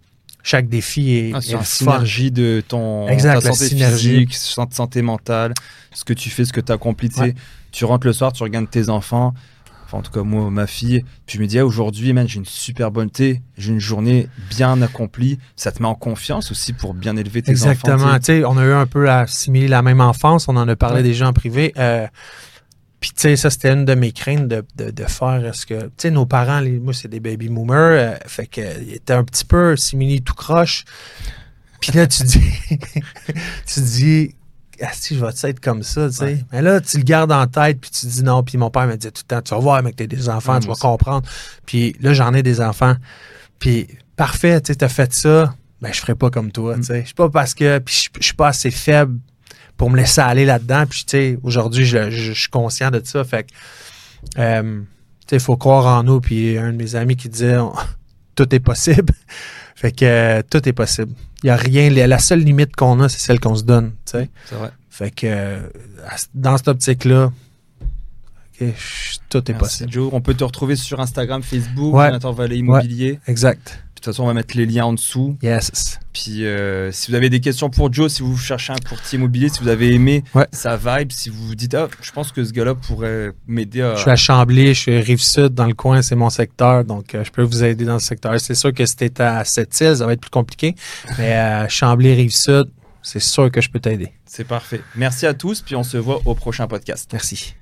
chaque défi est, Ah, est une synergie de ton Exact, ta la santé physique, san- santé mentale, ce que tu fais, ce que tu accomplis. tu. Ouais. Tu rentres le soir, tu regardes tes enfants. Enfin, en tout cas, moi, ma fille. Puis je me dis, ah, aujourd'hui, man, j'ai une super bonne thé. J'ai une journée bien accomplie. Ça te met en confiance aussi pour bien élever tes enfants. Exactement. tu. Tu sais, on a eu un peu assimilé la même enfance. On en a parlé Ouais. déjà en privé. Euh, puis, tu sais, ça, c'était une de mes craintes de, de, de faire ce que. Tu sais, nos parents, les, moi, c'est des baby boomers. euh, fait que, euh, ils étaient un petit peu simili tout croche. Puis là, tu dis. tu dis. Ah, si, je vais être comme ça, tu sais. Ouais. Mais là, tu le gardes en tête, puis tu dis non. Puis mon père me disait tout le temps, tu vas voir, mec, t'as des enfants, Ouais, tu vas aussi. comprendre. Puis là, j'en ai des enfants. Puis parfait, tu sais, t'as fait ça, ben je ferai pas comme toi, Mm. tu sais. Je suis pas parce que, puis je suis pas assez faible pour me laisser aller là-dedans. Puis tu sais, aujourd'hui, je, je- je suis conscient de ça. Fait que, euh, tu sais, il faut croire en nous. Puis un de mes amis qui disait, on- tout est possible. fait que euh, tout est possible. Il y a rien, la seule limite qu'on a, c'est celle qu'on se donne, tu sais. C'est vrai. Fait que euh, dans cette optique-là, tout est Merci, possible. Joe. On peut te retrouver sur Instagram, Facebook, Ouais. Vallée Immobilier. Exact. De toute façon, on va mettre les liens en dessous. Yes. Puis, euh, si vous avez des questions pour Joe, si vous cherchez un courtier immobilier, si vous avez aimé Ouais. sa vibe, si vous vous dites, ah, je pense que ce gars-là pourrait m'aider à. Je suis à Chambly, je suis Rive-Sud, dans le coin, c'est mon secteur, donc euh, je peux vous aider dans ce secteur. C'est sûr que si t'es à cette île, ça va être plus compliqué, mais euh, Chambly, Rive-Sud, c'est sûr que je peux t'aider. C'est parfait. Merci à tous, puis on se voit au prochain podcast. Merci.